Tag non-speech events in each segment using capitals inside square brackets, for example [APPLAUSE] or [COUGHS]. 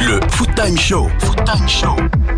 Le Foot Time Show. Foot Time Show.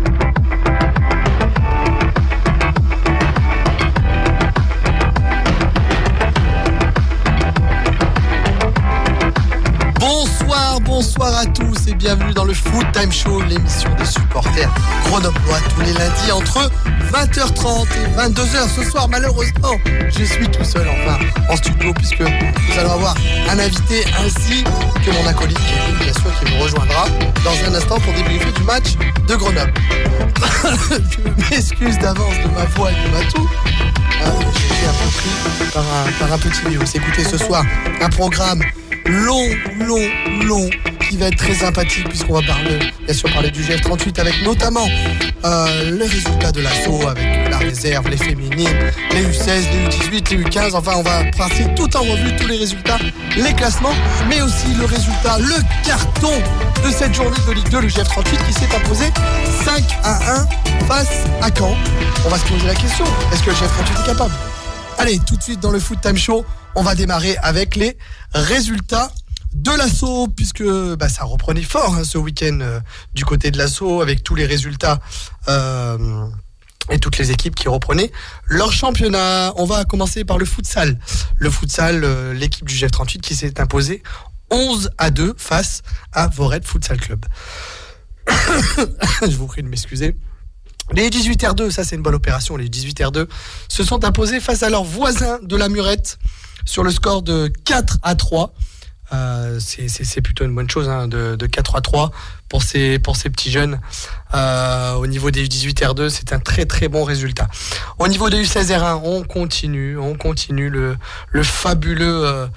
Bonsoir, à tous et bienvenue dans le Foot Time Show, l'émission des supporters grenoblois tous les lundis entre 20h30 et 22h. Ce soir, malheureusement, je suis tout seul enfin en studio puisque nous allons avoir un invité ainsi que mon acolyte Kevin, bien sûr, qui nous rejoindra dans un instant pour débriefer du match de Grenoble. [LAUGHS] je m'excuse d'avance de ma voix et de ma toux. Ah, J'ai été un peu pris par un, par un petit virus. Écoutez, ce soir, un programme long, long, long, qui va être très sympathique puisqu'on va parler, bien sûr, parler du GF38 avec notamment euh, les résultats de l'assaut avec la réserve, les féminines, les U16, les U18, les U15. Enfin, on va passer tout en revue tous les résultats, les classements, mais aussi le résultat, le carton de cette journée de Ligue 2, le GF38 qui s'est imposé 5 à 1 face à Caen. On va se poser la question, est-ce que le GF38 est capable? Allez, tout de suite dans le Foot Time Show, on va démarrer avec les résultats de l'assaut, puisque bah, ça reprenait fort hein, ce week-end euh, du côté de l'assaut, avec tous les résultats euh, et toutes les équipes qui reprenaient leur championnat. On va commencer par le futsal. Le futsal, euh, l'équipe du GF38 qui s'est imposée 11 à 2 face à Vored Futsal Club. [COUGHS] Je vous prie de m'excuser. Les 18R2, ça c'est une bonne opération, les 18R2 se sont imposés face à leurs voisins de la Murette sur le score de 4 à 3. Euh, c'est- plutôt une bonne chose hein, de, de 4 à 3 pour ces, pour ces petits jeunes. Euh, au niveau des U18R2, c'est un très très bon résultat. Au niveau des U16R1, on continue, on continue le, le, fabuleux, euh,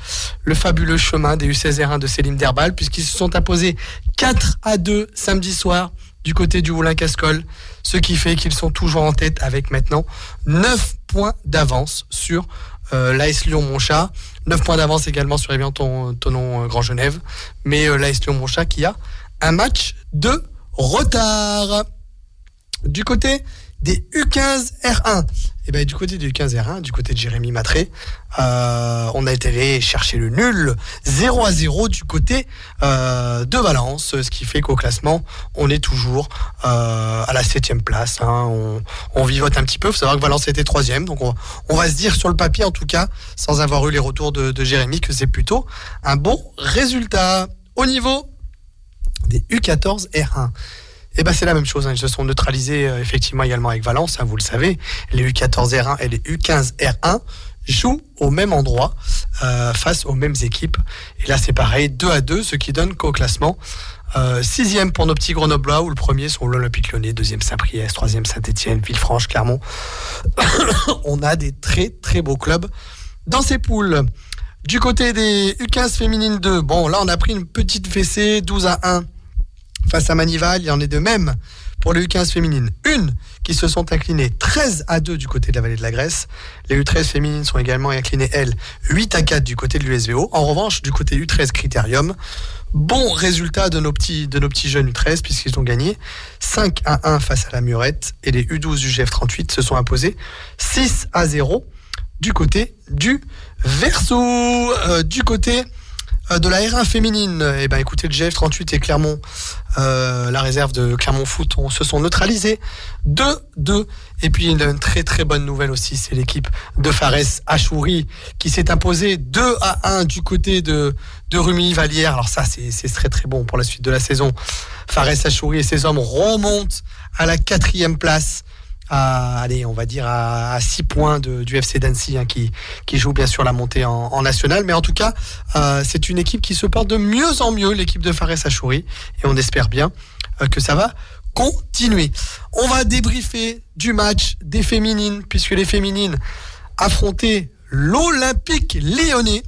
le fabuleux chemin des U16R1 de Céline Derbal, puisqu'ils se sont imposés 4 à 2 samedi soir du côté du Moulin Cascol, ce qui fait qu'ils sont toujours en tête avec maintenant 9 points d'avance sur euh, l'AS Lyon-Montchat. 9 points d'avance également sur Evian Ton, Tonon euh, Grand Genève. Mais euh, l'AS Lyon-Montchat qui a un match de retard. Du côté des U15 R1. Et ben du côté des U15 R1, du côté de Jérémy Matré, euh, on a été allé chercher le nul 0 à 0 du côté euh, de Valence, ce qui fait qu'au classement, on est toujours euh, à la septième place. hein. On, vivote un petit peu. Il faut savoir que Valence était troisième, donc on, va se dire sur le papier en tout cas, sans avoir eu les retours de, de Jérémy, que c'est plutôt un bon résultat. Au niveau des U14 R1. Et ben c'est la même chose, hein. ils se sont neutralisés euh, effectivement également avec Valence, hein, vous le savez. Les U14 R1 et les U15 R1 jouent au même endroit euh, face aux mêmes équipes. Et là c'est pareil, 2 à 2, ce qui donne qu'au classement, euh, sixième pour nos petits Grenoblois, où le premier sont l'Olympique Lyonnais, deuxième Saint-Priest, troisième Saint-Etienne, Villefranche, Clermont. [COUGHS] On a des très très beaux clubs dans ces poules. Du côté des U15 féminines 2, bon là on a pris une petite fessée, 12 à 1 face à Manival. Il en est de même pour les U15 féminines. Une qui se sont inclinées 13 à 2 du côté de la vallée de la Grèce. Les U13 féminines sont également inclinées, elles, 8 à 4 du côté de l'USVO. En revanche, du côté U13 Critérium, bon résultat de nos petits, de nos petits jeunes U13 puisqu'ils ont gagné 5 à 1 face à la Murette et les U12 du GF38 se sont imposés 6 à 0 du côté du Verso. Euh, du côté de la R1 féminine, eh ben, écoutez, le GF38 et Clermont, euh, la réserve de Clermont Foot, on, se sont neutralisés 2-2. Et puis une, une très très bonne nouvelle aussi, c'est l'équipe de Fares Achouri qui s'est imposée 2 à 1 du côté de, de Rumi-Valière. Alors ça, c'est c'est très très bon pour la suite de la saison. Fares Achouri et ses hommes remontent à la quatrième place à, allez, on va dire à, 6 points de- du FC d'Annecy hein, qui, qui joue bien sûr la montée en, en national. Mais en tout cas, euh, c'est une équipe qui se porte de mieux en mieux, l'équipe de Fares Achouri. Et on espère bien euh, que ça va continuer. On va débriefer du match des féminines, puisque les féminines affrontaient l'Olympique lyonnais.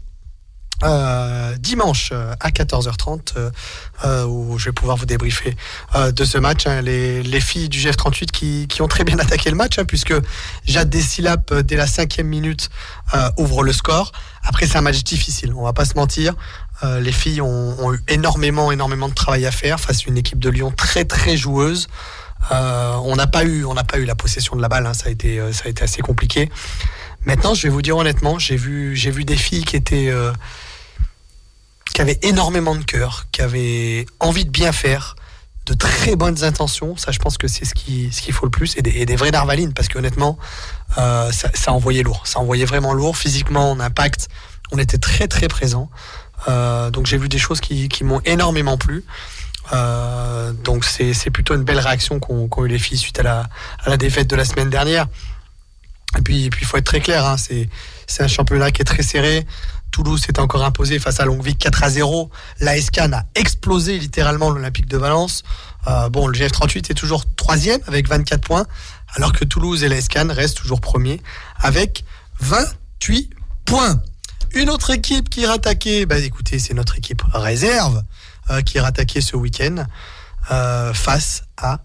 Euh, dimanche euh, à 14h30 euh, euh, où je vais pouvoir vous débriefer de ce match. hein. les, les filles du GF38 qui, ont très bien [LAUGHS] attaqué le match, hein, puisque Jade Dessilap, euh, dès la cinquième minute, ouvre le score. Après, c'est un match difficile, on va pas se mentir. Les filles ont, eu énormément, énormément de travail à faire face à une équipe de Lyon très, très joueuse. On n'a pas eu, on n'a pas eu la possession de la balle. hein, ça a été, ça a été assez compliqué. Maintenant, je vais vous dire honnêtement, j'ai vu, j'ai vu des filles qui étaient, euh, qui avaient énormément de cœur, qui avaient envie de bien faire, de très bonnes intentions. Ça, je pense que c'est ce qu'il ce qu'il faut le plus. Et des, et des vraies narvalines, parce qu'honnêtement, euh, ça, ça envoyait lourd. Ça envoyait vraiment lourd. Physiquement, en impact, on était très très présent. Euh, donc j'ai vu des choses qui, qui m'ont énormément plu. Euh, donc c'est plutôt une belle réaction qu'ont qu'ont eu les filles suite à la, à la défaite de la semaine dernière. Et puis il faut être très clair, hein, c'est un championnat qui est très serré. Toulouse s'est encore imposé face à Longuevic 4 à 0. La SCAN a explosé littéralement l'Olympique de Valence. Euh, bon, le GF38 est toujours troisième avec 24 points, alors que Toulouse et la SCAN restent toujours premiers avec 28 points. Une autre équipe qui est rattaquée, bah écoutez, c'est notre équipe réserve euh, qui est rattaquée ce week-end euh, face à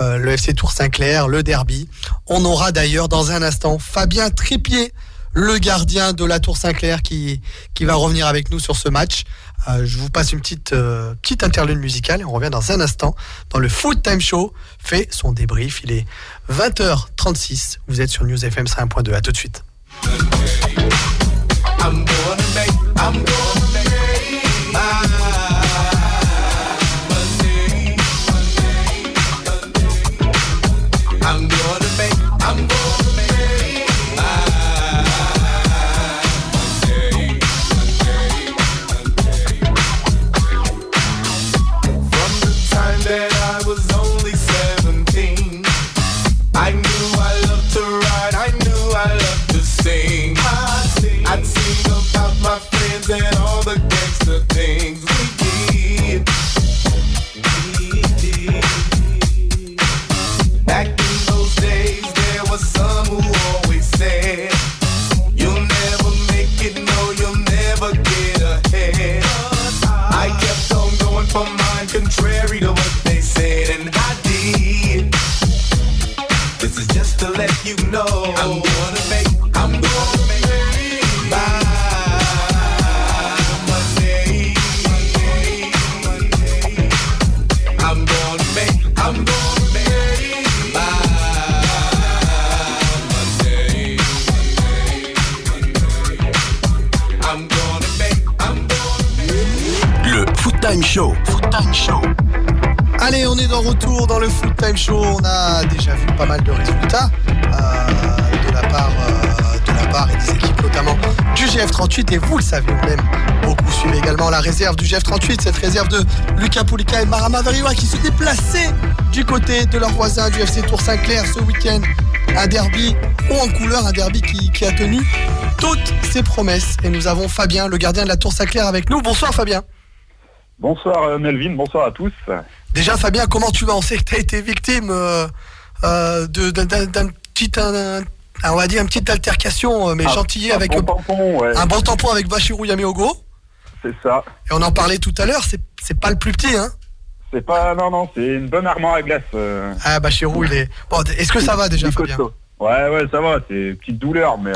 euh, le FC Tour Saint-Clair, le derby. On aura d'ailleurs dans un instant Fabien Trépied, le gardien de la Tour Saint-Clair qui, qui va revenir avec nous sur ce match. Euh, je vous passe une petite, euh, petite interlude musicale et on revient dans un instant dans le Food Time Show. Fait son débrief. Il est 20h36. Vous êtes sur News FM 101.2. À tout de suite. GF38 et vous le savez vous-même. Beaucoup suivent également la réserve du GF38, cette réserve de Lucas Poulika et Marama Variwa qui se déplaçaient du côté de leurs voisins du FC Tour Saint-Clair ce week-end. Un derby haut en couleur, un derby qui, qui a tenu toutes ses promesses. Et nous avons Fabien, le gardien de la Tour Saint-Clair avec nous. Bonsoir Fabien. Bonsoir euh, Melvin, bonsoir à tous. Déjà, Fabien, comment tu vas? On sait que tu as été victime euh, euh, de- d'un petit, un- on va dire, une petite altercation, euh, mais Un- gentillée avec bon euh, tampon, ouais, un bon tampon avec Bachirou Yameogo. c'est ça. Et on en parlait tout à l'heure, c'est pas le plus petit, hein C'est pas, non, non, c'est une bonne armoire à glace. euh, Ah, Bachirou, il est. Bon, est-ce que ça va déjà, Fabien? Ouais, ouais, ça va, c'est une petite douleur, mais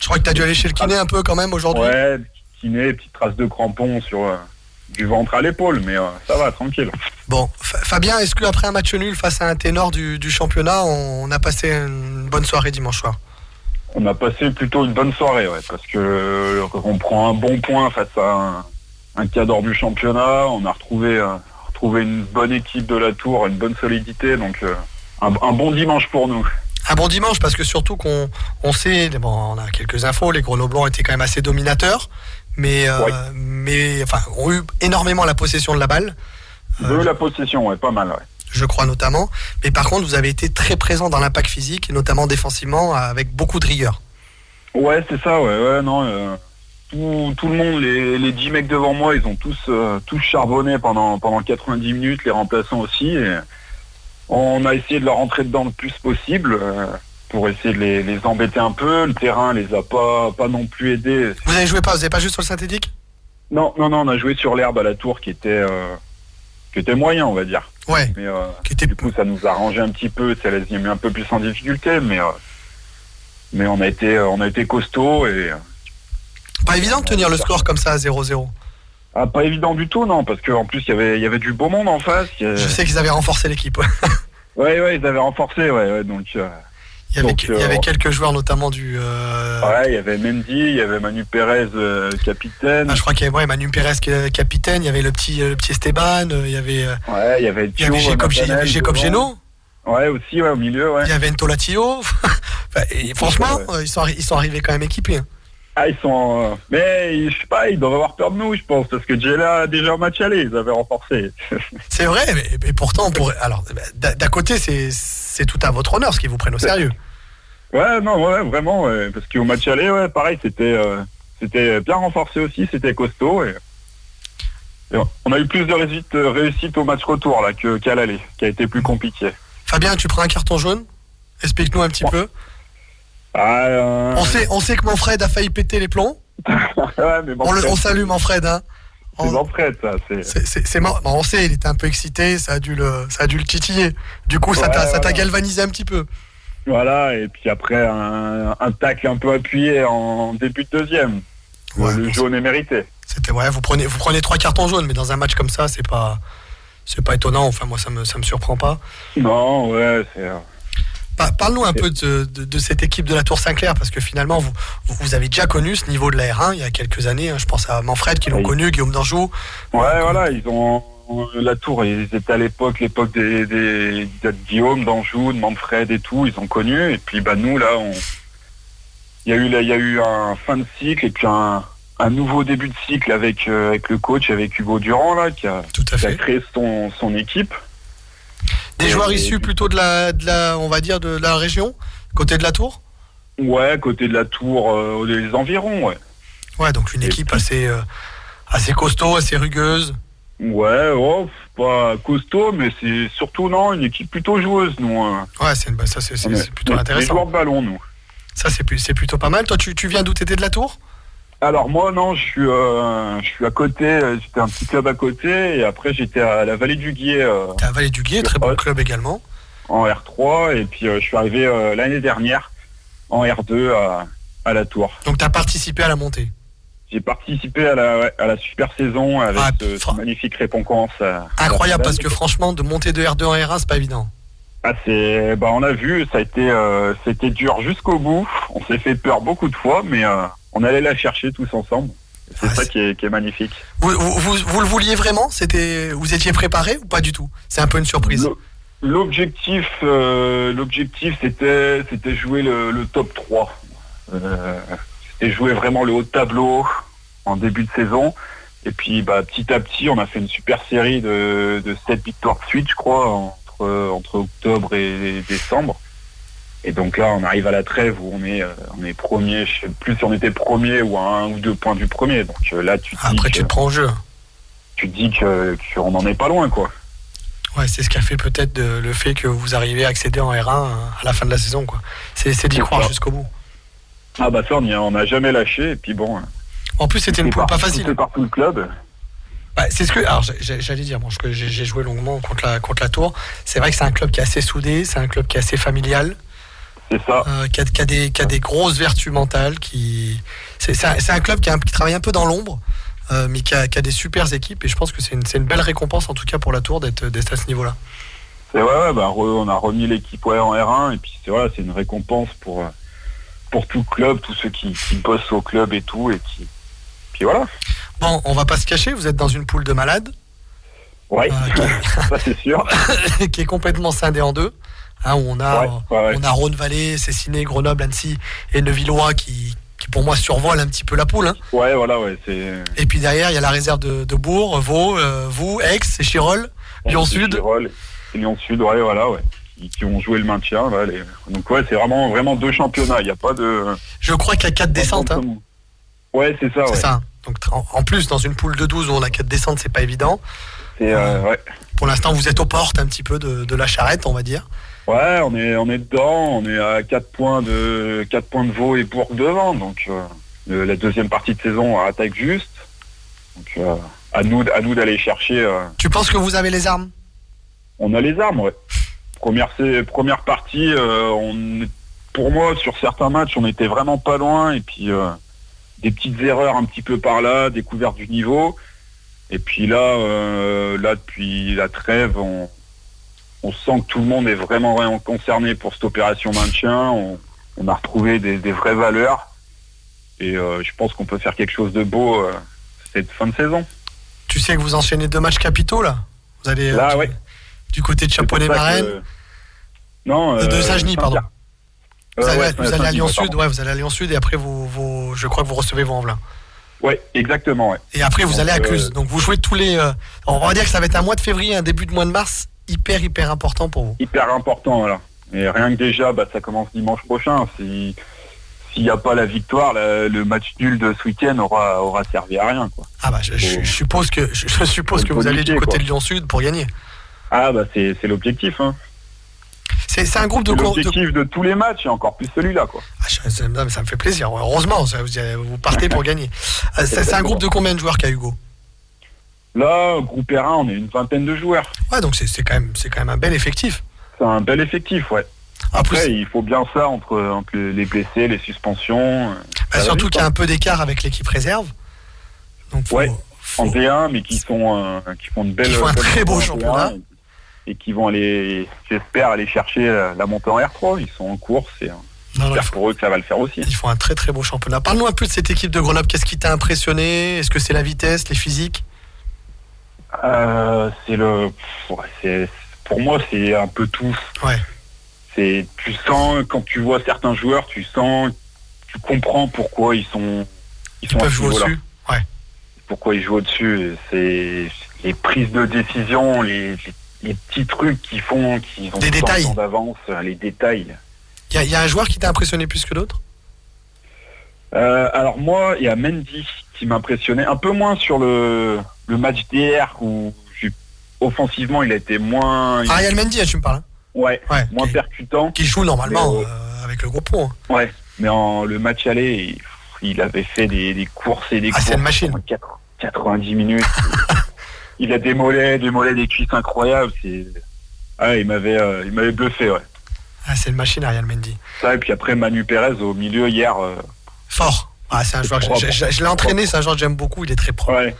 Je crois que tu as dû aller chez le kiné un peu quand même aujourd'hui. ouais, kiné, petite trace de crampon sur du ventre à l'épaule, mais euh, ça va, tranquille. Bon, Fa- Fabien, est-ce qu'après un match nul face à un ténor du, du championnat, on, on a passé une bonne soirée dimanche soir? On a passé plutôt une bonne soirée, ouais, parce que euh, on prend un bon point face à un, un cadre du championnat. On a retrouvé, euh, retrouvé une bonne équipe de la tour, une bonne solidité, donc euh, un, un bon dimanche pour nous. Un bon dimanche parce que surtout qu'on on sait, bon, on a quelques infos, les Grenoblois étaient quand même assez dominateurs, mais, euh, Ouais. mais enfin, ont eu énormément la possession de la balle, Ils ont eu la possession, ouais, pas mal, ouais. je crois notamment. Mais par contre, vous avez été très présent dans l'impact physique, et notamment défensivement, avec beaucoup de rigueur. Ouais, c'est ça, ouais, ouais, non. euh, tout, tout le monde, les, les 10 mecs devant moi, ils ont tous, euh, tous charbonné pendant, pendant 90 minutes, les remplaçants aussi. Et on a essayé de leur rentrer dedans le plus possible euh, pour essayer de les, les embêter un peu. Le terrain les a pas, pas non plus aidés. Vous avez joué pas, vous n'avez pas joué sur le synthétique? Non, non, non, on a joué sur l'herbe à la tour qui était, euh, qui était moyen, on va dire. Ouais, Mais euh, qui était du coup, ça nous a arrangé un petit peu, ça les a mis un peu plus en difficulté, mais, euh, mais on, a été, on a été costaud et. euh, pas évident de tenir le score comme ça à 0-0. Ah, pas évident du tout, non, parce qu'en plus, il y avait, il y avait du beau monde en face. a- Je sais qu'ils avaient renforcé l'équipe. Ouais, ouais, ils avaient renforcé, ouais, ouais, donc... Il y avait, Donc, il y avait euh, quelques joueurs, notamment du. euh, Ouais, il y avait Mendy, il y avait Manu Pérez, euh, capitaine. ah, je crois qu'il y avait ouais, Manu Pérez capitaine, il y avait le petit, le petit Esteban, il y avait, Ouais, il y avait il y avait Jacob. Geno, Ouais, aussi, ouais, au milieu, ouais. il y avait Ntolatio. [LAUGHS] Enfin, et franchement, Ouais. ils, sont, ils sont arrivés quand même équipés. hein. Ah, ils sont. euh, Mais je sais pas, ils doivent avoir peur de nous, je pense, parce que Jella, déjà au match aller, ils avaient renforcé. [LAUGHS] C'est vrai, mais, mais pourtant, pour, alors, d'un d'un côté, c'est c'est tout à votre honneur ce qu'ils vous prennent au sérieux. Ouais, non, ouais, vraiment, ouais, parce qu'au match aller, ouais, pareil, c'était euh, c'était bien renforcé aussi, c'était costaud. Et... et on a eu plus de réussite, réussite au match retour là qu'à l'aller, qui a été plus compliqué. Fabien, tu prends un carton jaune? Explique-nous un petit Ouais. peu. Ah, euh, On sait, on sait que Manfred a failli péter les plombs. [LAUGHS] ouais, mais bon, On, le, c'est- on salue Manfred. Hein. C'est Manfred, ça. C'est... Bon, on sait, il était un peu excité, ça a dû le, ça a dû le titiller. Du coup, ça Ouais, t'a ça t'a voilà. galvanisé un petit peu. Voilà, et puis après, un, un tacle un peu appuyé en début de deuxième. Ouais, le jaune est mérité. C'était ouais, vous prenez, vous prenez trois cartons jaunes, mais dans un match comme ça, c'est pas, c'est pas étonnant. Enfin, moi, ça me, ça me surprend pas. Non, ouais, c'est... euh, Pa- Parle-nous un peu de, de- de cette équipe de la Tour Saint-Clair, parce que finalement, vous, avez déjà connu ce niveau de la R1 il y a quelques années. hein. Je pense à Manfred qui l'ont Oui. connu, Guillaume d'Anjou. Ouais, voilà, ils ont... La tour, ils étaient à l'époque, l'époque des, des, de Guillaume, d'Anjou, de Manfred et tout, ils ont connu. Et puis, bah, nous, là, on... Il y a eu, là, il y a eu un fin de cycle et puis un, un nouveau début de cycle avec, euh, avec le coach, avec Hugo Durand, là, qui a, Tout à qui a fait. créé son, son équipe. Des Et- joueurs issus plutôt de la, de la, on va dire, de la région, côté de la Tour? Ouais, côté de la tour, euh, les environs, ouais. Ouais, donc une Et équipe puis- assez, euh, assez costaud, assez rugueuse. Ouais, oh, pas costaud, mais c'est surtout non une équipe plutôt joueuse, nous. hein. Ouais, c'est bah, ça, c'est c'est- On est- c'est plutôt des- intéressant. joueurs de ballon, nous. Ça, c'est plus- c'est plutôt pas mal. Toi, tu, tu viens d'où? T'étais de la Tour? Alors moi, non, je suis, euh, je suis à côté. euh, J'étais un petit club à côté, et après j'étais à la Vallée du Guier euh, T'es à Vallée du Guier, très bon Ouais. club également. en R3, et puis euh, je suis arrivé euh, l'année dernière en R2 à, à la Tour. Donc, t'as participé à la montée? J'ai participé à la, ouais, à la super saison avec Ah, ce, ce fra- magnifique récompense. à- la Incroyable, parce que franchement, de monter de R2 en R1, c'est pas évident. Ah, c'est, bah, on a vu, ça a été, euh, c'était dur jusqu'au bout. On s'est fait peur beaucoup de fois, mais euh, on allait la chercher tous ensemble. C'est Ah, ça qui est, qui est magnifique. Vous, vous, vous- vous le vouliez vraiment? C'était, Vous étiez préparé ou pas du tout? C'est un peu une surprise. L'o- L'objectif, euh, l'objectif, c'était, c'était jouer le, le top 3. Euh, c'était jouer vraiment le haut de tableau en début de saison. Et puis, bah, petit à petit, on a fait une super série de, de 7 victoires de suite, je crois, entre, entre octobre et décembre. Et donc là, on arrive à la trêve où on est, euh, on est premier, je sais plus si on était premier ou à un ou deux points du premier. Donc euh, là, tu te dis Après, que- tu te prends au jeu. tu te dis que qu'on n'en est pas loin, quoi. Ouais, c'est ce qui a fait peut-être le fait que vous arrivez à accéder en R1 à la fin de la saison. quoi. C'est, d'y croire jusqu'au bout. Ah bah ça, on n'a jamais lâché. Et puis bon, En plus, c'était une poule pas facile. C'est par tout le club. Bah, c'est ce que. Alors, j'allais dire, bon, j'ai joué longuement contre la, contre la Tour. C'est vrai que c'est un club qui est assez soudé, c'est un club qui est assez familial, C'est ça. euh, qui, a, qui a des, qui a des grosses vertus mentales. Qui... C'est un, un club qui, a un- qui travaille un peu dans l'ombre, euh, mais qui a, qui a des super équipes. Et je pense que c'est une, une belle récompense, en tout cas pour la Tour, d'être à ce niveau-là. C'est ouais, ouais, bah, re- on a remis l'équipe ouais, en R1 et puis c'est voilà, c'est une récompense pour euh, pour tout club, tous ceux qui, qui bossent au club et tout et qui puis voilà. Bon, on va pas se cacher, vous êtes dans une poule de malades, Ouais, euh, [LAUGHS] ça c'est sûr. [LAUGHS] qui, est complètement scindée en deux. hein, où on a, Ouais, ouais, ouais. on a Rhône-Vallée, Cessiné, Grenoble, Annecy et Nevillois qui, qui pour moi survolent un petit peu la poule. hein. Ouais, voilà, ouais, Et puis derrière, il y a la réserve de, de Bourg, Vaud, euh, vous, Aix et Chirol, Lyon Sud. Chirol Lyon Sud, ouais, voilà, ouais. Qui, qui ont joué le maintien. là, les- Donc ouais, c'est vraiment vraiment deux championnats. Il n'y a pas de. Je crois qu'il y a 4 descentes. hein. Ouais, c'est ça. C'est Ouais. ça. Donc en, en plus, dans une poule de 12 où on a 4 descentes, c'est pas évident. C'est euh, ouais. Pour l'instant, vous êtes aux portes un petit peu de, de la charrette, on va dire. Ouais, on est on est dedans, on est à 4 points de 4 points de Vaud et Bourg devant, donc euh, la deuxième partie de saison on attaque juste. Donc euh, à nous à nous d'aller chercher. euh, Tu penses que vous avez les armes? On a les armes, ouais. Première partie, euh, on pour moi sur certains matchs on était vraiment pas loin et puis euh, des petites erreurs un petit peu par là, découverte du niveau. Et puis là, euh, là depuis la trêve, on, on sent que tout le monde est vraiment, vraiment concerné pour cette opération maintien. On, on a retrouvé des, des vraies valeurs. Et euh, je pense qu'on peut faire quelque chose de beau euh, cette fin de saison. Tu sais que vous enchaînez deux matchs capitaux là? Vous allez Là, du, ouais. du côté de Chaponnet-Marraine que- Non, De- de euh, Saint-Genis, pardon. Vous Euh, allez, ouais, vous allez à Lyon Sud, ouais, vous allez à Lyon Sud et après vous, vous- je crois que vous recevez vos envelins. Ouais, exactement, ouais. Et après vous Donc, allez à euh, Cluse. Donc vous jouez tous les. euh, on va dire que ça va être un mois de février, un début de mois de mars hyper hyper important pour vous. hyper important voilà. Et rien que déjà, bah, ça commence dimanche prochain. Si s'il n'y a pas la victoire, la- le match nul de ce week-end aura aura servi à rien quoi. Ah bah je, je- je suppose que je, je suppose que vous allez du côté quoi. de Lyon Sud pour gagner. Ah bah c'est c'est l'objectif. Hein. C'est un groupe de, co- de- l'objectif de... tous les matchs et encore plus celui-là quoi. Ah, ça, me- ça me fait plaisir. Heureusement, ça, vous, vous partez pour [LAUGHS] gagner. Euh, C'est un groupe de combien de joueurs qu'a Hugo? Là, groupe R1, on est une vingtaine de joueurs. Ouais, donc c'est quand même c'est quand même un bel effectif. C'est un bel effectif, ouais. Après, il faut bien ça entre, entre les blessés, les suspensions. euh, bah, surtout qu'il y a un peu d'écart avec l'équipe réserve. Donc faut- Ouais. faut- en D1, mais qui sont euh, qui font de belles. Qui font un très beau championnat. D1 Et, qui vont aller, j'espère, aller chercher euh, la montée en R3. Ils sont en course et euh, j'espère pour eux que ça va le faire aussi. Ils font un très très beau championnat. Parle-nous un peu de cette équipe de Grenoble. Qu'est-ce qui t'a impressionné? Est-ce que c'est la vitesse, les physiques? Euh, c'est le, ouais, pour moi, c'est un peu tout. Ouais. C'est, tu sens quand tu vois certains joueurs, tu sens, tu comprends pourquoi ils sont, ils Ils sont peuvent jouer au-dessus? Ouais. Pourquoi ils jouent au-dessus C'est les prises de décision, les, les, les petits trucs qu'ils font, qu'ils ont Des détails. d'avance, les détails. Il y, y a un joueur qui t'a impressionné plus que d'autres? Euh, alors moi, il y a Mendy qui m'impressionnait un peu moins sur le, le match d'hier où offensivement il a été moins, Ariel Mendy, hein, tu me parles. hein? Ouais, Ouais. moins qui, percutant. qui joue normalement Mais, euh, avec le gros pont. hein. Ouais, mais en le match aller, il, il avait fait des, des courses et des Ah, courses c'est une machine. pendant quatre- 90 minutes. [LAUGHS] il a des mollets, des mollets, des cuisses incroyables. C'est, ah, il m'avait, euh, il m'avait bluffé, ouais. Ah, c'est une machine, Ariel Mendy. Ça et puis après Manu Pérez au milieu hier. euh, Fort. Ah, c'est un C'est joueur. que propre. je- je je l'ai entraîné, c'est un joueur que j'aime beaucoup. Il est très propre. ouais.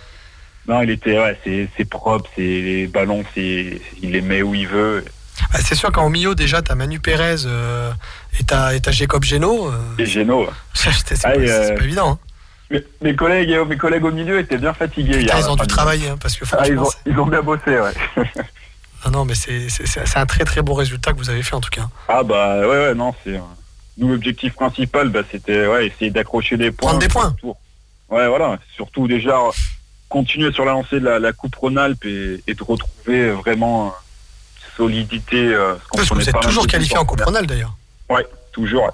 Non, il était, ouais, c'est, c'est propre, c'est les ballons, c'est, il les met où il veut. Ah, c'est sûr qu'en milieu, déjà, t'as Manu Pérez euh, et t'as Jacob Geno. euh, Et Geno. [LAUGHS] pas, c'est euh, pas évident. hein. Mes, mes collègues, euh, mes collègues au milieu étaient bien fatigués hier. ils ont dû travailler hein, parce que Ah, ils, ont, c'est- ils ont bien bossé, ouais. non, [LAUGHS] non, mais c'est un très très beau résultat que vous avez fait en tout cas. Ah bah ouais, ouais non, c'est... euh, Nous, l'objectif principal, bah, c'était ouais, essayer d'accrocher des points. Prendre des points. Surtout. Ouais, voilà. Surtout déjà, euh, continuer sur la lancée de la, la Coupe Rhône-Alpes et, et de retrouver vraiment solidité. euh, parce qu'on Parce que vous êtes toujours qualifié en Coupe première. Rhône d'ailleurs. Ouais, toujours.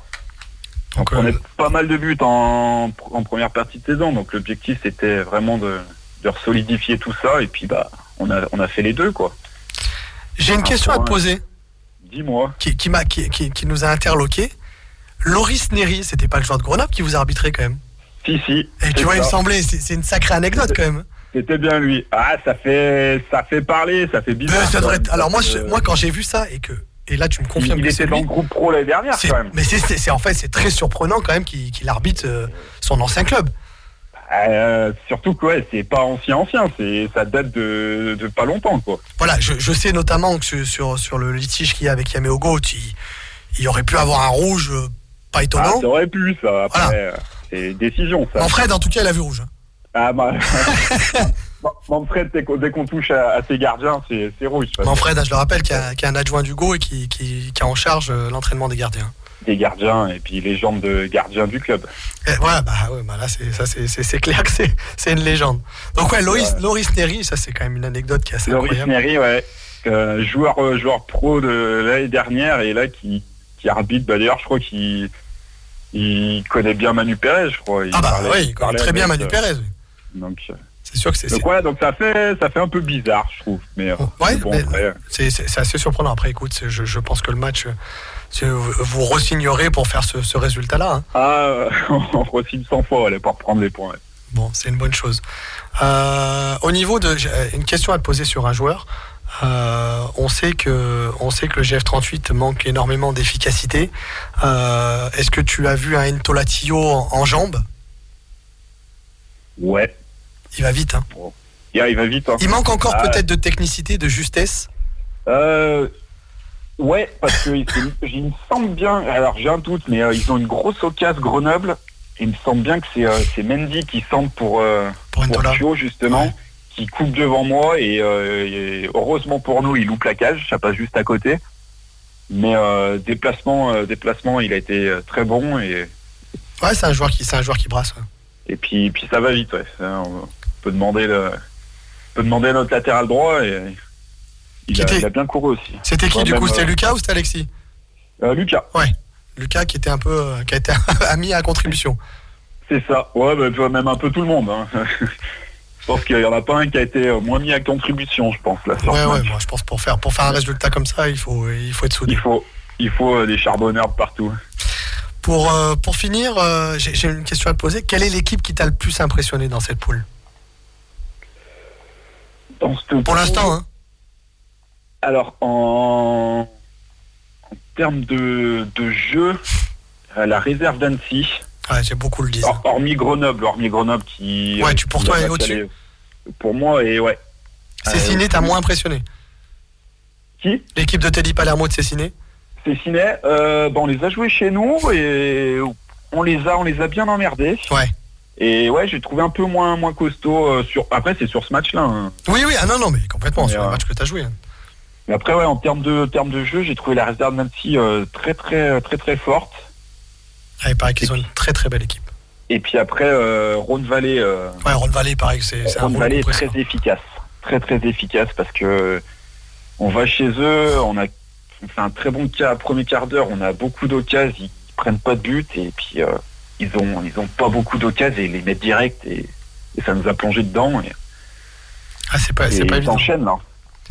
On prenait euh, pas mal de buts en, en première partie de saison. Donc l'objectif, c'était vraiment de, de resolidifier tout ça. Et puis, bah, on a, on a fait les deux, quoi. J'ai une un question à te poser Dis-moi. qui, qui, m'a- qui, qui- qui nous a interloqué. Loris Neri, c'était pas le joueur de Grenoble qui vous a arbitré quand même. Si, si. Et tu vois, il me semblait, c'est c'est une sacrée anecdote quand même. C'était bien lui. Ah, ça fait, ça fait parler, ça fait bizarre. Ça devrait Alors moi, je- Euh, moi quand j'ai vu ça et que et là tu me confirmes il que c'est était dans lui. le groupe pro l'année dernière quand même. Mais c'est- en fait c'est très surprenant quand même qu'il qu'il arbitre euh, son ancien club. Euh, surtout que ouais, c'est pas ancien ancien, c'est ça date de, de pas longtemps quoi. Voilà, je, je sais notamment que sur, le litige qu'il y a avec Yameo Goat, il, il aurait pu avoir un rouge euh, pas Ah, étonnant. ça aurait pu ça. Après, Voilà. c'est décision ça. Manfred, en tout cas, il a vu rouge. Ah bah. [LAUGHS] [LAUGHS] Manfred, dès qu'on touche à, à ses gardiens, c'est rouge. Manfred, hein, je le rappelle, qui est un adjoint d'Hugo et qui, qui, qui a en charge euh, l'entraînement des gardiens. Des gardiens et puis les jambes de gardiens du club. Et voilà, bah, ouais, bah là, c'est, ça, c'est, c'est, c'est clair que c'est, c'est une légende. Donc, ouais, Loris, Ouais. Loris Neri, ça, c'est quand même une anecdote qui est assez Loris incroyable. Neri, ouais. Euh, joueur, euh, joueur pro de l'année dernière et là qui, qui arbitre. Bah, D'ailleurs, je crois qu'il il connaît bien Manu Pérez, je crois. Il Ah, bah, oui, il connaît très bien Manu Pérez. Donc, euh, C'est sûr que c'est, donc ouais, donc ça fait, ça fait un peu bizarre, je trouve. Mais, euh, Ouais, bon, mais- après, c'est, assez surprenant. Après, écoute, je, je pense que le match, euh, vous re-signerez pour faire ce, ce résultat-là. hein. ah, euh, [LAUGHS] on re-signe 100 fois, elle est pour reprendre les points. ouais. Bon, c'est une bonne chose. Euh, au niveau de une question à te poser sur un joueur. Euh, on sait que on sait que le GF38 manque énormément d'efficacité. Euh, Est-ce que tu as vu un Entolatillo en, en jambes? Ouais, Il va vite. hein. il, il va vite. Hein. Il manque encore Ah. peut-être de technicité, de justesse. Euh, Ouais, parce que il me semble bien, alors j'ai un doute, mais euh, ils ont une grosse occasion Grenoble. Il me semble bien que c'est euh, c'est Mendy qui centre pour, Pour justement, Ouais. qui coupe devant moi et, et heureusement pour nous, il loupe la cage, ça passe juste à côté. Mais déplacement, déplacement, il a été très bon et, Ouais, c'est un joueur qui, c'est un joueur qui brasse. ouais. et puis, puis ça va vite. Ouais. Peut demander le, peut demander notre latéral droit et il a, il a bien couru aussi. C'était qui Ouais, du coup? C'était euh, Lucas ou c'était Alexis? Euh, Lucas, Lucas qui était un peu, euh, qui a été [LAUGHS] mis à contribution. c'est ça. Ouais, bah, tu vois, même un peu tout le monde. hein. [LAUGHS] je pense qu'il y en a pas un qui a été moins mis à contribution, je pense là. Ouais, ouais. Moi, je pense pour faire, pour faire un résultat comme ça, il faut, il faut être soudé. Il faut, il faut des charbonneurs de partout. Pour, euh, pour finir, euh, j'ai j'ai une question à te poser. Quelle est l'équipe qui t'a le plus impressionné dans cette poule? Dans cette Pour l'instant, hein Alors, en, en termes de, de jeu, euh, la réserve d'Annecy, Ouais, j'ai beaucoup le 10. hor- hormis Grenoble, hormis Grenoble qui... Ouais, euh, tu- pour qui toi, est au-dessus Pour moi, et ouais. Cessiné, euh, t'as moins impressionné. Qui? L'équipe de Teddy Palermo de Cessiné C'est Ciné. Euh, bah, on les a joués chez nous et on les a, on les a bien emmerdés. Ouais. Et ouais, j'ai trouvé un peu moins, moins costaud euh, sur. Après, c'est sur ce match-là. hein. Oui, oui, ah non, non, mais complètement, Mais, sur le euh, match que t'as joué. hein. Mais après, ouais, en termes de, termes de jeu, j'ai trouvé la réserve d'Annecy euh, très, très, très, très forte. Ah, il paraît qu'ils ont une très très belle équipe. Et puis après, euh, Rhône Valley. euh, Ouais, Valley, pareil, que c'est un Rhône Valley est très efficace. Très très efficace parce que on va chez eux, on a on fait un très bon cas, premier quart d'heure, on a beaucoup d'occasions, ils prennent pas de but et puis euh, ils ont ils ont pas beaucoup d'occasions et ils les mettent direct et, et ça nous a plongé dedans et, Ah, c'est pas, c'est pas ils évident. enchaînent là.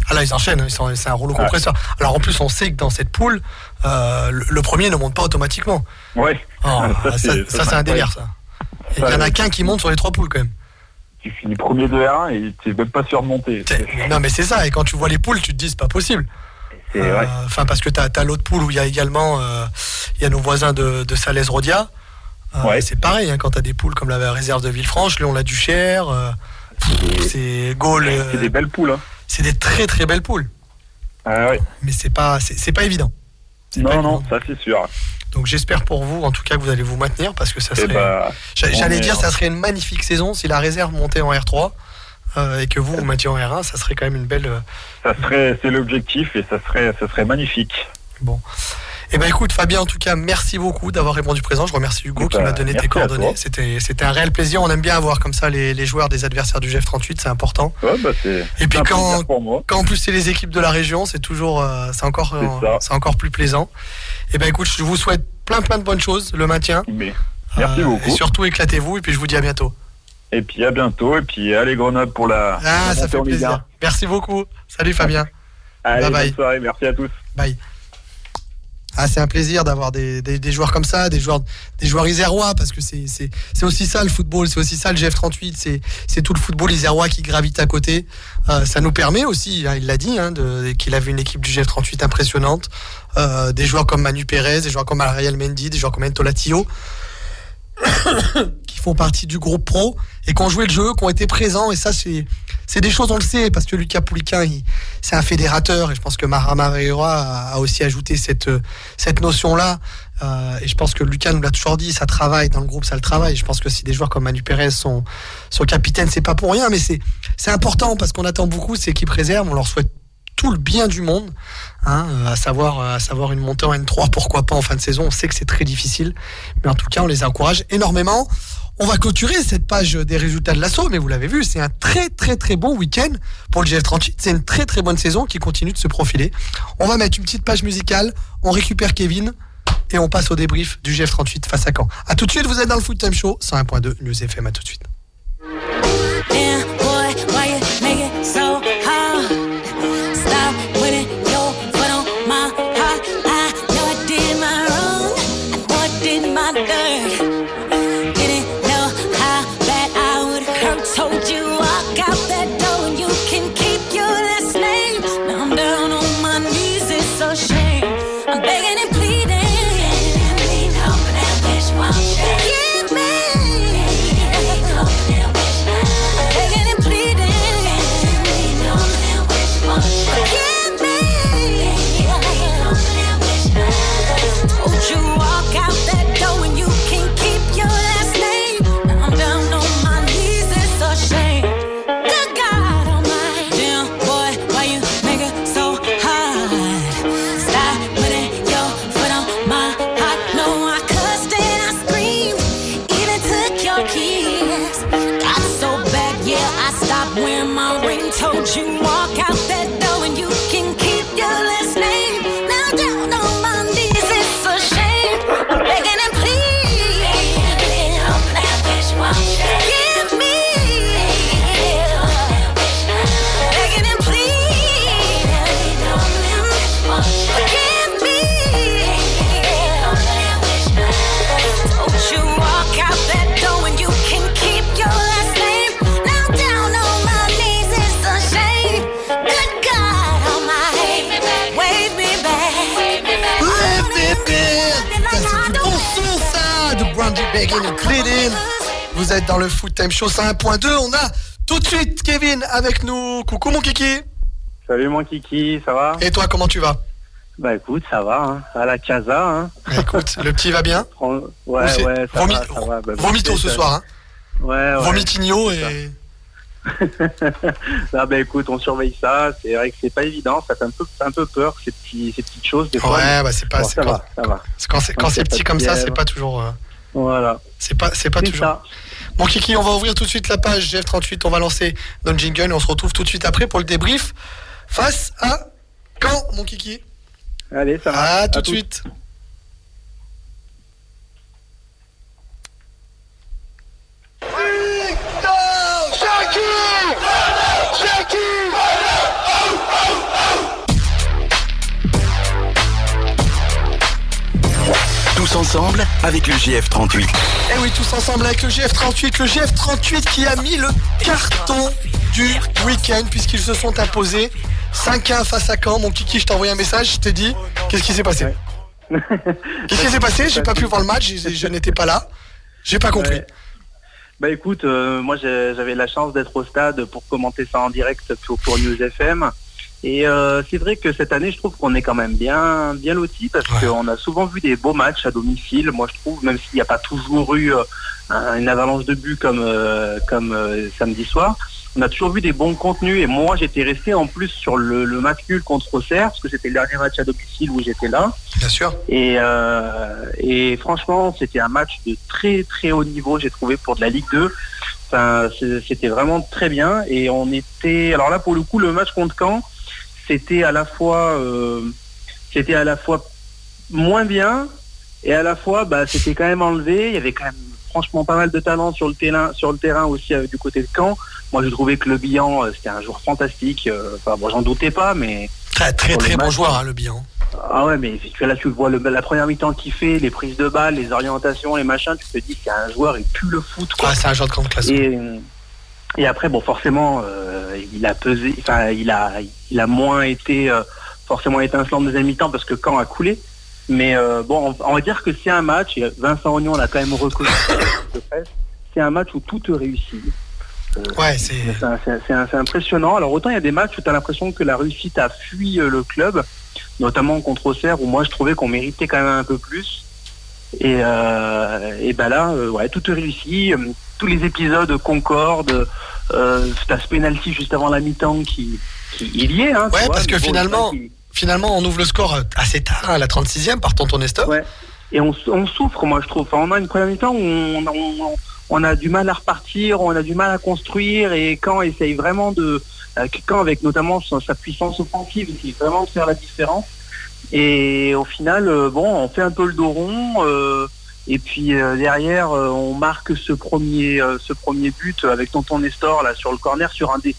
Ah là, ils enchaînent, ils sont- c'est un rouleau compresseur. Alors en plus, on sait que dans cette poule, euh, le, le premier ne monte pas automatiquement. Ouais, Oh, Ah, ça, ça, c'est- ça, un délire, ça. Il y en a qu'un qui monte sur les trois poules quand même. tu finis premier de R1 et t'es même pas sûr de monter. Non, mais c'est ça. Et quand tu vois les poules, tu te dis, c'est pas possible. Euh. Enfin, parce que t'as as, l'autre poule où il y a également euh, il y a nos voisins de, de Salès-Rodia. Euh, Ouais. C'est pareil, hein, quand t'as des poules comme la réserve de Villefranche, Léon-la-Duchère, euh, c'est Gaulle. euh, C'est des belles poules. Hein. c'est des très très belles poules. Ah ouais. Mais c'est pas, c'est pas évident. Pas Non, non, ça c'est sûr. Donc j'espère pour vous, en tout cas, que vous allez vous maintenir parce que ça Et serait. bah, on J'allais dire, ça serait une magnifique saison si la réserve montait en R3 euh, et que vous vous mettiez en R1, ça serait quand même une belle. euh, ça serait, c'est l'objectif et ça serait, ça serait magnifique. Bon. Eh ben écoute Fabien, en tout cas, merci beaucoup d'avoir répondu présent. Je remercie Hugo qui Bah, m'a donné tes coordonnées. C'était c'était un réel plaisir. On aime bien avoir comme ça les, les joueurs des adversaires du GF38, c'est important. Ouais, bah Et puis quand, quand en plus c'est les équipes de la région, c'est toujours euh, c'est encore euh, C'est encore plus plaisant. Et ben écoute, je vous souhaite plein plein de bonnes choses, le maintien. Mais Merci beaucoup. Et surtout éclatez-vous et puis je vous dis à bientôt. Et puis à bientôt. Et puis allez Grenoble pour la. Ah, la ça fait plaisir. 1. Merci beaucoup. Salut Fabien. Allez, Bye bye. bonne soirée. Merci à tous. Bye. Ah, c'est un plaisir d'avoir des, des- des joueurs comme ça, des joueurs, des joueurs isérois, parce que c'est c'est- c'est aussi ça le football, c'est aussi ça le GF38, c'est c'est tout le football isérois qui gravite à côté. Euh, ça nous permet aussi, hein, il l'a dit, hein, de- qu'il avait une équipe du GF38 impressionnante, Euh, des joueurs comme Manu Pérez, des joueurs comme Ariel Mendy, des joueurs comme Ento Latillo, [COUGHS] qui font partie du groupe pro et qui ont joué le jeu, qui ont été présents, et ça c'est c'est des choses on le sait parce que Lucas Pouliquin c'est un fédérateur. Et je pense que Mahama Veira a, aussi ajouté cette euh, cette notion là et je pense que Lucas nous l'a toujours dit ça travaille. Dans le groupe ça le travaille. Je pense que si des joueurs comme Manu Pérez sont sont capitaines c'est pas pour rien. Mais c'est c'est important parce qu'on attend beaucoup ces équipes réserves. On leur souhaite tout le bien du monde, hein, à savoir à savoir une montée en N3, pourquoi pas en fin de saison. On sait que c'est très difficile, mais en tout cas, on les encourage énormément. On va clôturer cette page des résultats de l'assaut, mais vous l'avez vu, c'est un très très très bon week-end pour le GF38. C'est une très très bonne saison qui continue de se profiler. On va mettre une petite page musicale, on récupère Kevin et on passe au débrief du GF38 face à Caen. A tout de suite, vous êtes dans le Foot Time Show 101.2 News FM. À tout de suite. Le Foot Time Show 101.2. On a tout de suite Kevin avec nous. Coucou mon kiki. Salut mon kiki, ça va? Et toi, comment tu vas? Bah écoute, ça va, hein. à la casa. Hein. Écoute, le petit va bien? Ouais, c'est ouais, ça vomi- va, ça va. Bah, Vomito ce soir. Hein. Ouais, ouais. Vomitigno et... [LAUGHS] Ah bah écoute, on surveille ça. C'est vrai que c'est pas évident, ça fait un peu, un peu peur ces, petits, ces petites choses des fois. Ouais, bah c'est pas... bon, ça quand, va, ça va. c'est quand c'est petit comme ça, c'est pas toujours... euh, Voilà. C'est pas, c'est pas toujours... ça. Bon Kiki, on va ouvrir tout de suite la page GF38, on va lancer notre jingle et on se retrouve tout de suite après pour le débrief face à quand mon Kiki? Allez, ça va. Ah, tout de suite. Tous ensemble avec le GF38. Eh oui, tous ensemble avec le GF38, le GF38 qui a mis le carton du week-end puisqu'ils se sont imposés 5-1 face à Caen. Mon Kiki, je t'ai envoyé un message, je t'ai dit, qu'est-ce qui s'est passé? [LAUGHS] Qu'est-ce qui s'est passé? J'ai pas pu voir le match, je, je n'étais pas là. J'ai pas compris. Ouais. Bah écoute, euh, moi j'avais la chance d'être au stade pour commenter ça en direct pour, pour News FM. Et euh, c'est vrai que cette année, je trouve qu'on est quand même bien bien loti parce Ouais. qu'on a souvent vu des beaux matchs à domicile. Moi, je trouve, même s'il n'y a pas toujours eu euh, un- une avalanche de buts comme euh, comme samedi soir, on a toujours vu des bons contenus. Et moi, j'étais resté en plus sur le, le match nul contre Auxerre parce que c'était le dernier match à domicile où j'étais là. Bien sûr. Et, et franchement, c'était un match de très très haut niveau, j'ai trouvé, pour de la Ligue 2. Enfin, c'est- c'était vraiment très bien. Et on était. Alors là, pour le coup, le match contre Caen, c'était à la fois, euh, c'était à la fois moins bien et à la fois, bah, c'était quand même enlevé. Il y avait quand même franchement pas mal de talent sur le terrain, sur le terrain aussi euh, du côté de Caen. Moi, j'ai trouvé que le Bihan, euh, c'était un joueur fantastique. Enfin, bon, j'en doutais pas, mais Très très très bon match, joueur, hein, le bilan. ah ouais, mais tu- là, tu le vois le- la première mi-temps qu'il fait, les prises de balles, les orientations, les machins, tu te dis c'est un joueur, il pue le foot, quoi. Ah, c'est un joueur de grande classe. et, et après, bon, forcément, euh, il a pesé, enfin, il a, il a moins été euh, forcément étincelant en deuxième mi-temps parce que Caen a coulé. Mais euh, bon, on, on va dire que c'est un match, et Vincent Ognon l'a quand même reconnu, [COUGHS] de presse, c'est un match où tout te réussit. Ouais, c'est... Impressionnant. Alors autant il y a des matchs où tu as l'impression que la réussite a fui euh, le club, notamment contre Auxerre, où moi je trouvais qu'on méritait quand même un peu plus. Et, euh, et ben là, euh, ouais, tout est réussi. Tous les épisodes concordent. Euh, ce penalty juste avant la mi-temps qui, qui il y est. Hein, Ouais, vois, parce que bon, finalement- Finalement, on ouvre le score assez tard, à la 36e, par Tonton Nestor. Ouais. Et on, on souffre, moi je trouve. Enfin, on a une première mi-temps où on, on- on a du mal à repartir, on a du mal à construire, et quand essaye vraiment de, quand avec notamment sa, sa puissance offensive, essaye vraiment de faire la différence. Et au final, euh, bon, on fait un peu le dos rond. euh, et puis euh, derrière, euh, on marque ce premier, euh, ce premier but avec Tonton Nestor là sur le corner, sur un des,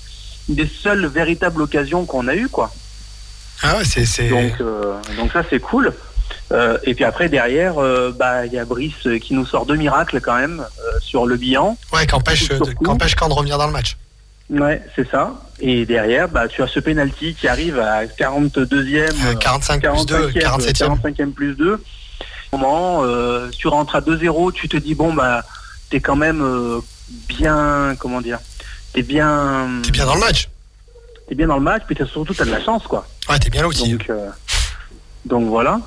une des seules véritables occasions qu'on a eu, quoi. Ah ouais, c'est... c'est- Donc, donc ça c'est cool. Et puis après derrière, bah il y a Brice qui nous sort deux miracles quand même sur le bilan. Ouais, qu'empêche euh, de- qu'empêche revenir dans le match. Ouais, c'est ça. Et derrière, bah tu as ce penalty qui arrive à 42e, Euh, 45 plus 2, 45e, 47e. 45e plus 2. Moment, euh, tu rentres à 2-0, tu te dis bon bah t'es quand même euh, bien, comment dire, t'es bien, T'es bien dans le match. t'es bien dans le match, puis t'as surtout t'as de la chance quoi. Ouais, t'es bien là aussi. Donc, euh, donc voilà.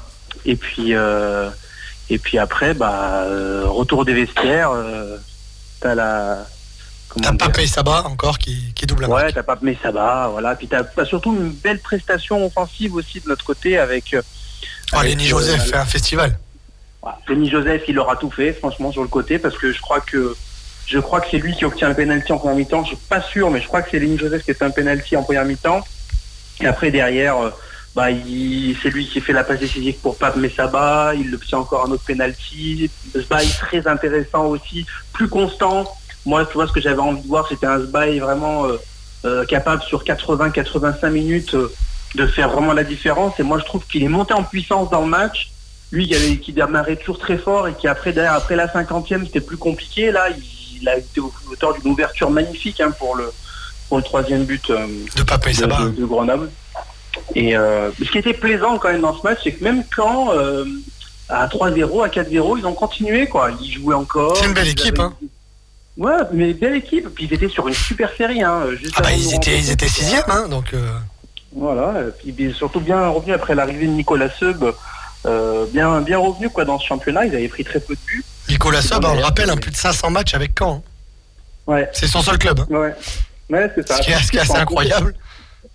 Et puis, et puis après, bah, retour des vestiaires. T'as la. T'as dire Papé Saba encore qui, qui double la Ouais, t'as pas ça va, voilà. Puis t'as as surtout une belle prestation offensive aussi de notre côté avec. Oh, avec, Lenny euh, Joseph fait un festival. Voilà. Joseph, il aura tout fait, franchement, sur le côté, parce que je crois que c'est lui qui obtient un penalty en première mi-temps. Je suis pas sûr, mais je crois que c'est Lénie Joseph qui est un penalty en première mi-temps. Et après derrière, euh, bah, c'est lui qui fait la passe décisive pour Pape Messaba. Il obtient encore un autre penalty. Sbaï très intéressant aussi, plus constant. Moi, tu vois, ce que j'avais envie de voir, c'était un Sbaï vraiment euh, euh, capable sur 80-85 minutes de faire vraiment la différence. Et moi, je trouve qu'il est monté en puissance dans le match. Lui, qui, avait, qui démarrait toujours très fort et qui après, derrière, après la 50e, c'était plus compliqué. Là, il, il a été auteur d'une ouverture magnifique hein, pour le pour le troisième but. euh, De Pape et de, Saba. de- de Grenoble. Et euh, ce qui était plaisant quand même dans ce match, c'est que même quand euh, à 3-0, à 4-0, ils ont continué quoi. Ils jouaient encore. C'est une belle équipe, avaient- hein. Ouais, mais belle équipe. Puis ils étaient sur une super série. Hein, juste Ah bah ils étaient, ils étaient sixième, hein, donc Voilà. Puis surtout bien revenus après l'arrivée de Nicolas Seub. Euh, bien, bien revenu quoi dans ce championnat. Ils avaient pris très peu de buts. Nicolas Sob, on le rappelle, un plus de 500 matchs avec Caen. hein. Ouais. C'est son seul club. hein. Ouais. Ouais, c'est ça. Ce qui est, ce qui est assez En incroyable.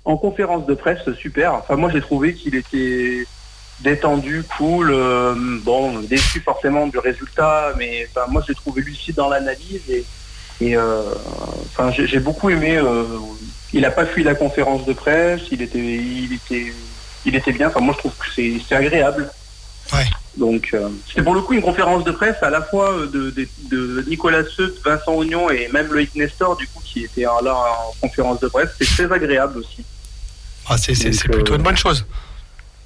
en conférence de presse, super. Enfin, moi, j'ai trouvé qu'il était détendu, cool. euh, bon, déçu forcément du résultat, mais enfin, moi, j'ai trouvé lucide dans l'analyse et, et euh, enfin, j'ai beaucoup aimé. euh, il n'a pas fui la conférence de presse. Il était, il était, il était bien. Enfin, moi, je trouve que c'est agréable. Ouais. Donc, euh, c'était pour le coup une conférence de presse à la fois euh, de, de, de Nicolas Seut, Vincent Ognon et même Loïc Nestor, du coup, qui était là en conférence de presse. C'est très agréable aussi. Ah, c'est plutôt euh, une bonne chose.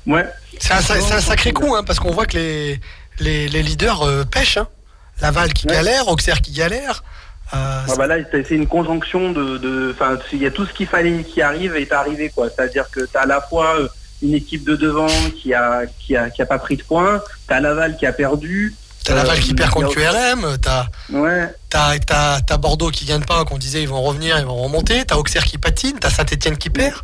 Ouais. C'est un, sacré coup, hein, parce qu'on voit que les, les, les leaders euh, pêchent. hein. Laval qui Ouais. galère, Auxerre qui galère. Euh, Ah bah là, c'est une conjonction de, enfin, il y a tout ce qu'il fallait qui arrive est arrivé quoi. C'est-à-dire que tu as à la fois euh, une équipe de devant qui a, qui a, qui a pas pris de points, t'as Laval qui a perdu. T'as Laval qui Euh, perd contre QRM, t'as Ouais. t'as- t'as- t'as Bordeaux qui gagne pas, qu'on disait ils vont revenir, ils vont remonter, t'as Auxerre qui patine, t'as Saint-Etienne qui perd.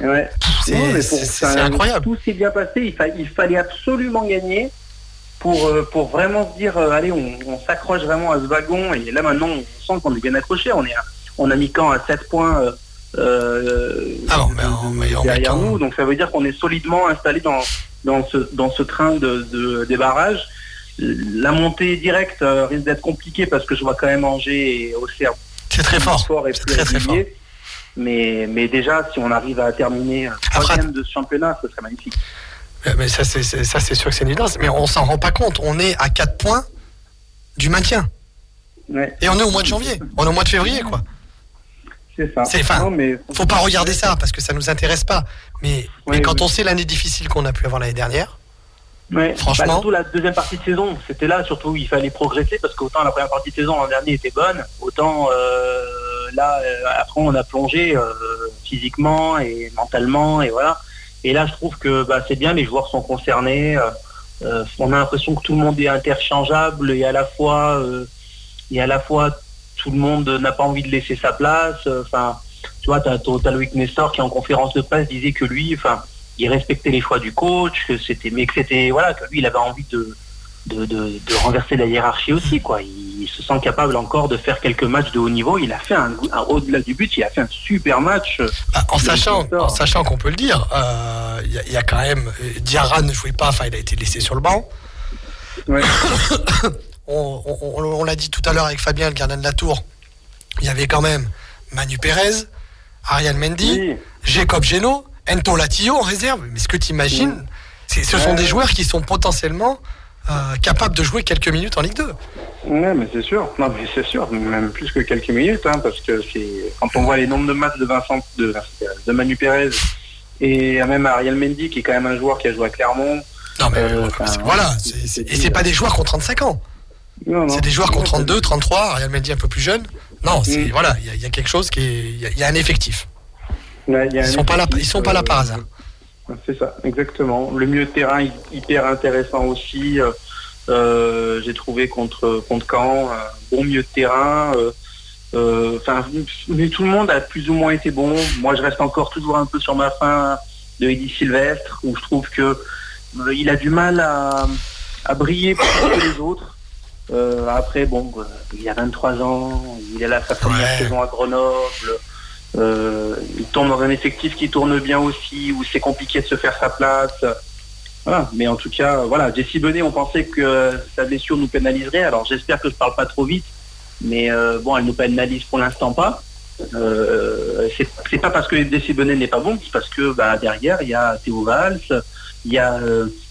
Ouais. C'est Non, mais pour- c'est- c'est enfin, incroyable. Tout s'est bien passé. Il, fa- il fallait absolument gagner pour, euh, pour vraiment se dire, euh, allez, on, on s'accroche vraiment à ce wagon. Et là maintenant, on sent qu'on est bien accroché. On, est à- on a mis quand à 7 points euh, euh, Ah bon, mais en- mais en derrière nous. Donc ça veut dire qu'on est solidement installé dans, dans, ce, dans ce train de, de- des barrages. La montée directe euh, risque d'être compliquée parce que je vois quand même Angers et Auxerre C'est très fort. et C'est plus très très fort. Mais, mais déjà, si on arrive à terminer euh, troisième de ce championnat, ce serait magnifique. Euh, Mais ça, c'est c'est- ça, c'est sûr que c'est une évidence. Mais on s'en rend pas compte. On est à 4 points du maintien. Ouais, Et on est au mois de janvier. On est au mois de février, quoi. C'est ça. Enfin, Non, mais Faut pas regarder ça parce que ça nous intéresse pas. Mais, quand oui. on sait l'année difficile qu'on a pu avoir l'année dernière. Franchement. Bah, surtout la deuxième partie de saison, c'était là surtout où il fallait progresser parce qu'autant la première partie de saison l'an dernier était bonne, autant euh, là euh, après on a plongé euh, physiquement et mentalement et voilà. Et là je trouve que bah, c'est bien, les joueurs sont concernés. euh, euh, on a l'impression que tout le monde est interchangeable et à la fois euh, et à la fois tout le monde n'a pas envie de laisser sa place. Enfin, tu vois, t'as t'as Loïc Nestor qui en conférence de presse disait que lui, enfin il respectait les choix du coach, que c'était, mais que c'était, voilà, que lui, il avait envie de, de, de, de renverser la hiérarchie aussi, quoi. Il, se sent capable encore de faire quelques matchs de haut niveau. Il a fait un, un- au-delà du but, il a fait un super match. bah, en sachant, Leicester. en sachant qu'on peut le dire, euh, il y, a- il y a quand même euh, Diarra ne jouait pas, enfin il a été laissé sur le banc. Ouais. [COUGHS] [COUGHS] On, on- on- on l'a dit tout à l'heure avec Fabien, le gardien de la tour. Il y avait quand même Manu Pérez, Ariel Mendy, Oui. Jacob Geno, Ento Latillo en réserve. Mais ce que tu imagines, ce sont Ouais. des joueurs qui sont potentiellement euh, capables de jouer quelques minutes en Ligue 2. Ouais, mais c'est sûr. Non, mais c'est sûr, même plus que quelques minutes, hein, parce que c'est quand on voit les nombres de matchs de Vincent, de, de Manu Pérez et même Ariel Mendy, qui est quand même un joueur qui a joué à Clermont. Non, mais Euh, euh, enfin, voilà. et c'est pas des joueurs qui ont 35 ans. C'est des joueurs qui ont Ouais, 32, 33, Ariel Mendy un peu plus jeune. Non, c'est Mm. voilà, il y, a- il y a quelque chose qui est. Il y a- il y, a un effectif. Y a Ils un sont pas là, ils sont pas là par euh, hasard. C'est ça, exactement. Le milieu de terrain hy- hyper intéressant aussi. euh, euh, J'ai trouvé contre contre Caen un bon milieu de terrain. euh, Enfin, mais tout le monde a plus ou moins été bon. Moi, je reste encore toujours un peu sur ma fin de Eddie Sylvestre, où je trouve que euh, il a du mal à, à briller plus que les autres. Euh, après, bon, euh, il a 23 ans, il est là sa première Ouais. saison à Grenoble. Euh, il tombe dans un effectif qui tourne bien aussi, où c'est compliqué de se faire sa place. Voilà. Mais en tout cas, voilà, Jesse Benet, on pensait que sa blessure nous pénaliserait. Alors j'espère que je parle pas trop vite, mais euh, bon, elle nous pénalise pour l'instant pas. Euh, c'est pas parce que DC Benet n'est pas bon, c'est parce que bah, derrière il y a Théo Valls, il y a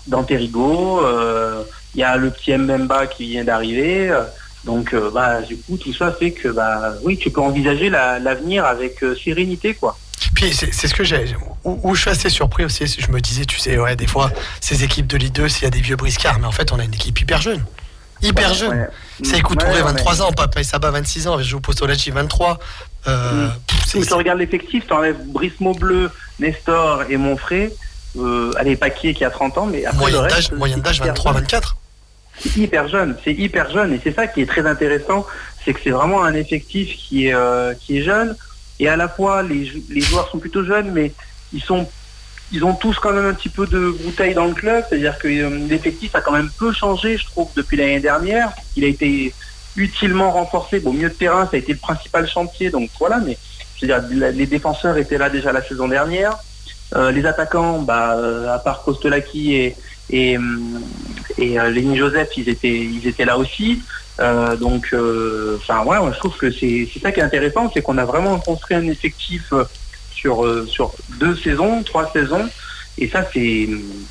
Dante Rigo, euh, il y a le petit Mbemba qui vient d'arriver. Euh, donc, euh, bah, du coup, tout ça fait que, bah, oui, tu peux envisager l'avenir avec euh, sérénité, quoi. Puis, c'est ce que j'ai. Où, je suis assez surpris aussi, je me disais, tu sais, ouais, des fois, ces équipes de Ligue 2, s'il y a des vieux briscards, mais en fait, on a une équipe hyper jeune. Hyper jeune. Ouais. C'est Écoutouré, ouais, 23 ans, Papa et Saba, 26 ans, je joue Postolacci, 23. Euh, mm. pff, si tu regardes l'effectif, tu enlèves Brismo Bleu, Nestor et Monfray. allez, Paquier qui a 30 ans, mais après. Moyenne d'âge 23-24. C'est hyper jeune, c'est hyper jeune, et c'est ça qui est très intéressant, c'est que c'est vraiment un effectif qui est euh, qui est jeune, et à la fois les, jou- les joueurs sont plutôt jeunes, mais ils sont ils ont tous quand même un petit peu de bouteille dans le club, c'est-à-dire que euh, l'effectif a quand même peu changé, je trouve, depuis l'année dernière. Il a été utilement renforcé. Bon, milieu de terrain, ça a été le principal chantier, donc voilà, mais je veux dire, les défenseurs étaient là déjà la saison dernière. Euh, les attaquants, bah, à part Kostelaki et, et, hum, et euh, Lenny Joseph, ils étaient, ils étaient là aussi. Euh, donc, euh, enfin, ouais, moi, je trouve que c'est ça qui est intéressant, c'est qu'on a vraiment construit un effectif sur, sur deux saisons, trois saisons, et ça, c'est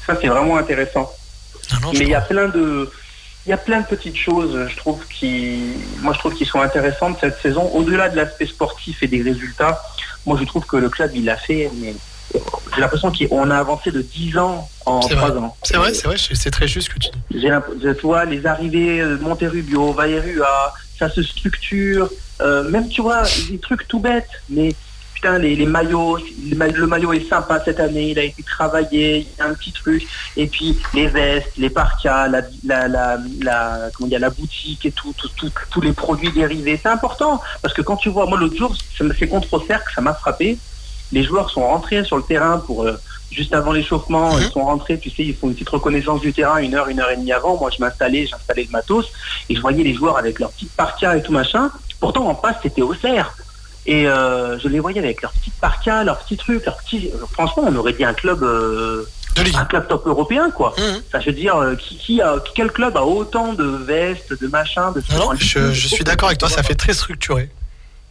ça, c'est vraiment intéressant. Non, Mais il y a plein de, il y a plein de petites choses, je trouve, qui, moi, je trouve qui sont intéressantes cette saison. Au-delà de l'aspect sportif et des résultats, moi, je trouve que le club, il a fait, mais j'ai l'impression qu'on a avancé de 10 ans en C'est 3 vrai. ans. C'est vrai, c'est vrai, c'est c'est très juste ce que tu dis. Tu vois, les arrivées Monterrubio, Valerua, ça se structure. Euh, même, tu vois, des trucs tout bêtes, mais putain, les, les maillots, le ma- le maillot est sympa cette année, il a été travaillé, il y a un petit truc. Et puis, les vestes, les parkas, la, la, la, la- comment dire, la boutique et tout, tous les produits dérivés, c'est important. Parce que quand tu vois, moi, l'autre jour, ça me fait contre au cercle, ça m'a frappé. Les joueurs sont rentrés sur le terrain pour, euh, juste avant l'échauffement, Mhm. ils sont rentrés, tu sais, ils font une petite reconnaissance du terrain une heure, une heure et demie avant. Moi, je m'installais, j'installais le matos et je voyais les joueurs avec leurs petites parkas et tout machin. Pourtant, en face, c'était au cerf. Et euh, je les voyais avec leurs petites parkas, leurs petits trucs, leurs petits. Franchement, on aurait dit un club, euh, un club top européen, quoi. Mhm. Ça, je veux dire, qui, qui a, quel club a autant de vestes, de machins, de. Non, je suis d'accord avec toi, ça fait très structuré.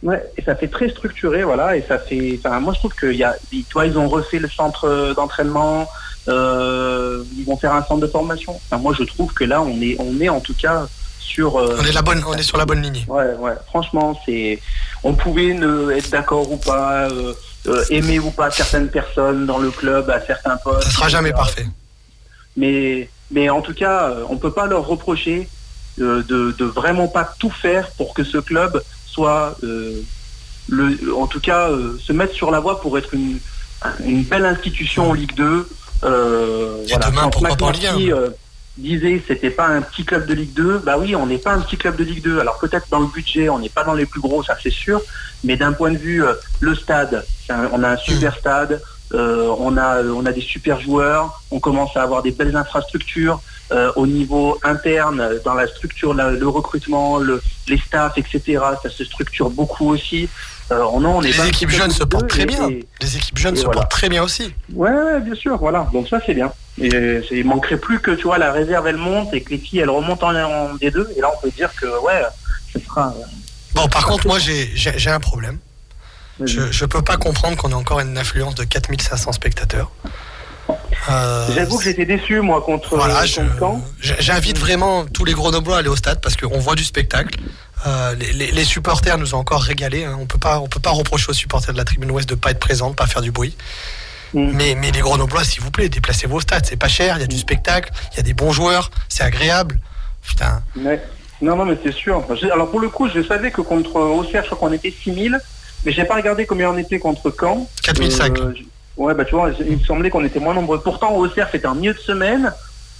Ouais, et ça fait très structuré, voilà, et ça fait. Enfin, moi, je trouve qu'il y a, toi, ils ont refait le centre d'entraînement. Euh, ils vont faire un centre de formation. Enfin, moi, je trouve que là, on est, on est en tout cas sur. euh, On est, la bonne, on est sur la bonne lignée. Ouais, ouais. Franchement, c'est. On pouvait ne être d'accord ou pas, euh, aimer ou pas certaines personnes dans le club à certains postes. Ça sera jamais parfait. Mais, mais en tout cas, on peut pas leur reprocher de, de vraiment pas tout faire pour que ce club soit, euh, le, en tout cas, euh, se mettre sur la voie pour être une, une belle institution en Ligue 2. Euh, Et demain, Quand Ligue McMurphy, 1, euh, disait c'était pas un petit club de Ligue 2, bah oui, on n'est pas un petit club de Ligue 2. Alors peut-être dans le budget, on n'est pas dans les plus gros, ça c'est sûr, mais d'un point de vue euh, le stade, un- on a un super stade, euh, on a on a des super joueurs, on commence à avoir des belles infrastructures euh, au niveau interne, euh, dans la structure, la- le recrutement, le, les staffs, etc. Ça se structure beaucoup aussi. Euh, on, on est Les équipes jeunes se portent 2, très et- bien. et- Les équipes jeunes se voilà. portent très bien aussi. Ouais, ouais, bien sûr, voilà. Donc ça c'est bien. Et il manquerait plus que tu vois la réserve elle monte et que les filles elles remontent en, en D2 et là on peut dire que ouais, ce sera. Bon, par contre, moi, j'ai un problème. Je, je peux pas comprendre qu'on ait encore une affluence de 4500 spectateurs. Euh, J'avoue que j'étais déçu moi contre, Voilà, je- j'- j'invite vraiment tous les Grenoblois à aller au stade parce qu'on voit du spectacle. Euh, les, les- les supporters nous ont encore régalé. hein. On peut pas, on peut pas reprocher aux supporters de la tribune ouest de pas être présents, de pas faire du bruit. Mm. Mais, mais les Grenoblois, s'il vous plaît, déplacez-vous au stade. C'est pas cher, il y a du spectacle, il y a des bons joueurs, c'est agréable. Putain, Ouais. Non, non, mais c'est sûr. Alors pour le coup, je savais que contre Auxerre, je crois qu'on était 6000, mais j'ai pas regardé combien on était contre Caen. 4005. Euh, je- ouais, bah tu vois, il me semblait qu'on était moins nombreux. Pourtant, Auxerre, c'était un milieu de semaine.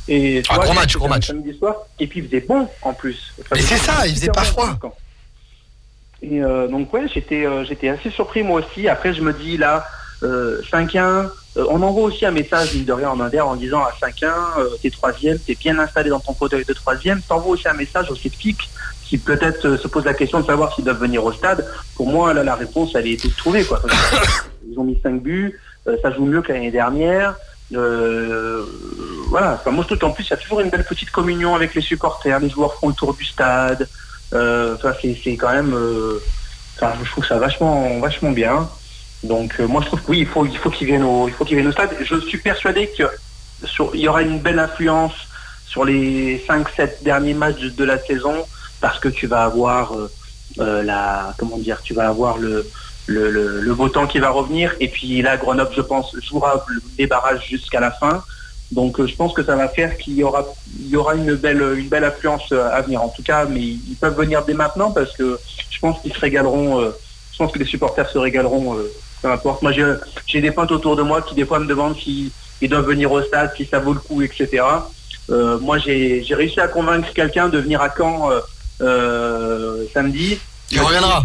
Et, Ah, vois, gros match, gros match. Samedi soir. Et puis il faisait bon en plus. Mais c'est ça, il faisait pas froid. Et euh, donc ouais, j'étais euh, j'étais assez surpris moi aussi. Après, je me dis là, euh, 5-1, euh, on envoie aussi un message, mine de rien, en Inter en disant à 5-1, euh, t'es troisième, t'es bien installé dans ton fauteuil de troisième. T'envoies aussi un message aux sceptiques qui peut-être se posent la question de savoir s'ils doivent venir au stade. Pour moi, là, la réponse, elle est toute trouvée. Quoi. [COUGHS] Ils ont mis 5 buts, ça joue mieux que l'année dernière. Euh, voilà. Enfin, moi, je trouve plus, il y a toujours une belle petite communion avec les supporters. Les joueurs font le tour du stade. Euh, Enfin, c'est quand même. euh, Enfin, je trouve ça vachement, vachement bien. Donc, euh, moi, je trouve que oui, il faut, il faut qu'ils viennent au, il viennent au stade. Je suis persuadé que sur, il y aura une belle influence sur les 5-7 derniers matchs de, de la saison parce que tu vas avoir euh, euh, la, comment dire, tu vas avoir le, le, le, beau temps qui va revenir. Et puis là, Grenoble, je pense, jouera les barrages jusqu'à la fin. Donc, euh, je pense que ça va faire qu'il y aura, il y aura une belle, une belle affluence euh, à venir. En tout cas, mais ils peuvent venir dès maintenant parce que je pense qu'ils se régaleront. euh, je pense que les supporters se régaleront. peu importe. Moi, j'ai des potes autour de moi qui des fois me demandent s'ils ils doivent venir au stade, si ça vaut le coup, etc. Moi, j'ai réussi à convaincre quelqu'un de venir à Caen samedi. Je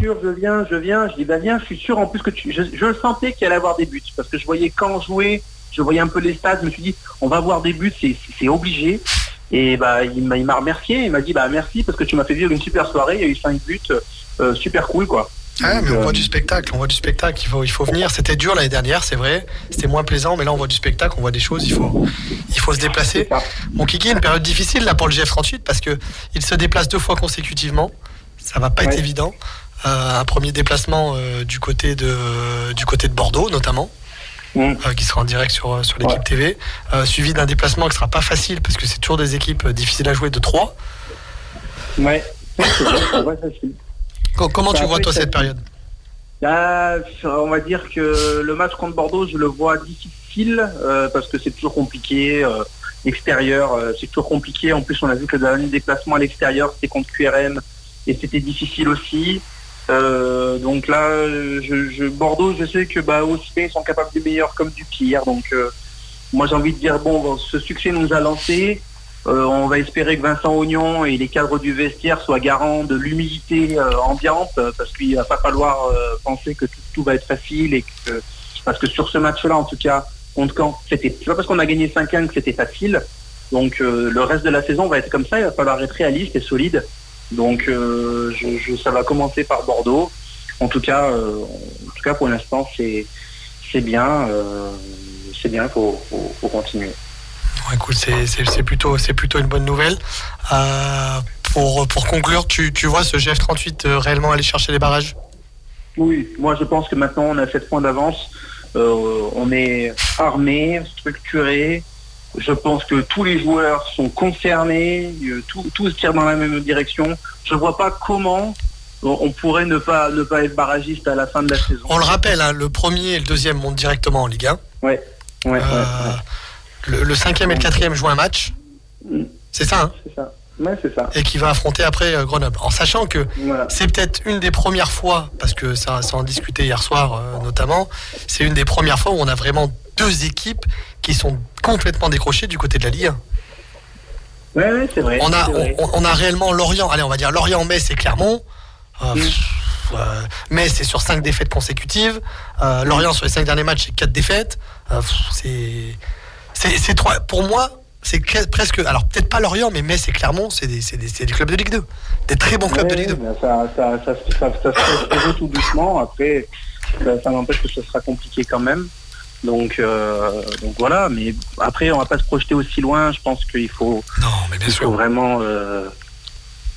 je viens, je viens. Je dis, bah viens, je suis sûr en plus que tu... Je, je le sentais qu'il allait avoir des buts parce que je voyais Caen jouer, je voyais un peu les stades, je me suis dit, on va avoir des buts, c'est obligé. Et bah, il m'a remercié, il m'a dit, bah merci parce que tu m'as fait vivre une super soirée, il y a eu cinq buts, euh, super cool quoi. Ouais, mais on euh, voit du spectacle, on voit du spectacle, il faut, il faut venir. C'était dur l'année dernière, c'est vrai. C'était moins plaisant, mais là on voit du spectacle, on voit des choses, il faut, il faut se déplacer. Mon Kiki, une période difficile là pour le GF38 parce que il se déplace deux fois consécutivement. Ça va pas être évident. Euh, un premier déplacement euh, du côté de du côté de Bordeaux notamment, Mm. euh, qui sera en direct sur sur l'équipe Ouais. TV, suivi d'un déplacement qui sera pas facile parce que c'est toujours des équipes difficiles à jouer de 3 Ouais. Vrai, c'est- Comment Ça tu vois toi cette période? Là, on va dire que le match contre Bordeaux, je le vois difficile euh, parce que c'est toujours compliqué. euh, extérieur, euh, c'est toujours compliqué. En plus, on a vu que le dernier déplacement à l'extérieur, c'était contre QRM et c'était difficile aussi. Euh, donc là, Bordeaux, je sais que bah, aussi ils sont capables du meilleur comme du pire. Donc euh, moi, j'ai envie de dire bon, ce succès nous a lancé. Euh, on va espérer que Vincent Ognon et les cadres du vestiaire soient garants de l'humilité ambiante, parce qu'il va pas falloir penser que tout, va être facile et que parce que sur ce match-là, en tout cas, contre Caen, c'était pas parce qu'on a gagné 5-1 que c'était facile. Donc le reste de la saison va être comme ça. Il va falloir être réaliste et solide. Donc euh, je, je- ça va commencer par Bordeaux. En tout cas, euh, en tout cas pour l'instant, c'est c'est bien. euh, c'est bien. Faut, faut, faut continuer. C'est- plutôt, c'est plutôt une bonne nouvelle. Euh, pour, pour conclure, tu, tu vois ce GF38 euh, réellement aller chercher les barrages? Oui, moi je pense que maintenant on a 7 points d'avance. On est armé, structuré. Je pense que tous les joueurs sont concernés, euh, tout, tous tirent dans la même direction. Je vois pas comment on pourrait ne pas ne pas être barragiste à la fin de la saison. On le rappelle, hein, le premier et le deuxième montent directement en Ligue 1. Ouais, ouais, ouais, Euh, le, le cinquième et le quatrième jouent un match. Mm. C'est ça, hein c'est ça. Ouais, c'est ça. Et qui va affronter après euh, Grenoble. En sachant que Voilà. c'est peut-être une des premières fois, parce que ça, ça en discutait hier soir euh, notamment, c'est une des premières fois où on a vraiment deux équipes qui sont complètement décrochées du côté de la Ligue 1. Ouais, ouais, c'est vrai. On a, vrai. on, on a réellement Lorient, allez, on va dire Lorient, Metz et Clermont. Euh, Mm. euh, Metz, c'est sur cinq défaites consécutives. Euh, Lorient, sur les cinq derniers matchs, c'est quatre défaites. Euh, c'est, trois. Pour moi, c'est que- presque. Alors, peut-être pas Lorient, mais Metz et Clermont, c'est des, des, des clubs de Ligue 2. Des très bons clubs de Ligue 2. ben ça, ça, ça, ça, ça, ça se fait tout doucement. Après, ça, ça n'empêche que ce sera compliqué quand même. Donc, euh, donc voilà. Mais après, on va pas se projeter aussi loin. Je pense qu'il faut, Non, mais bien il faut sûr. vraiment, euh,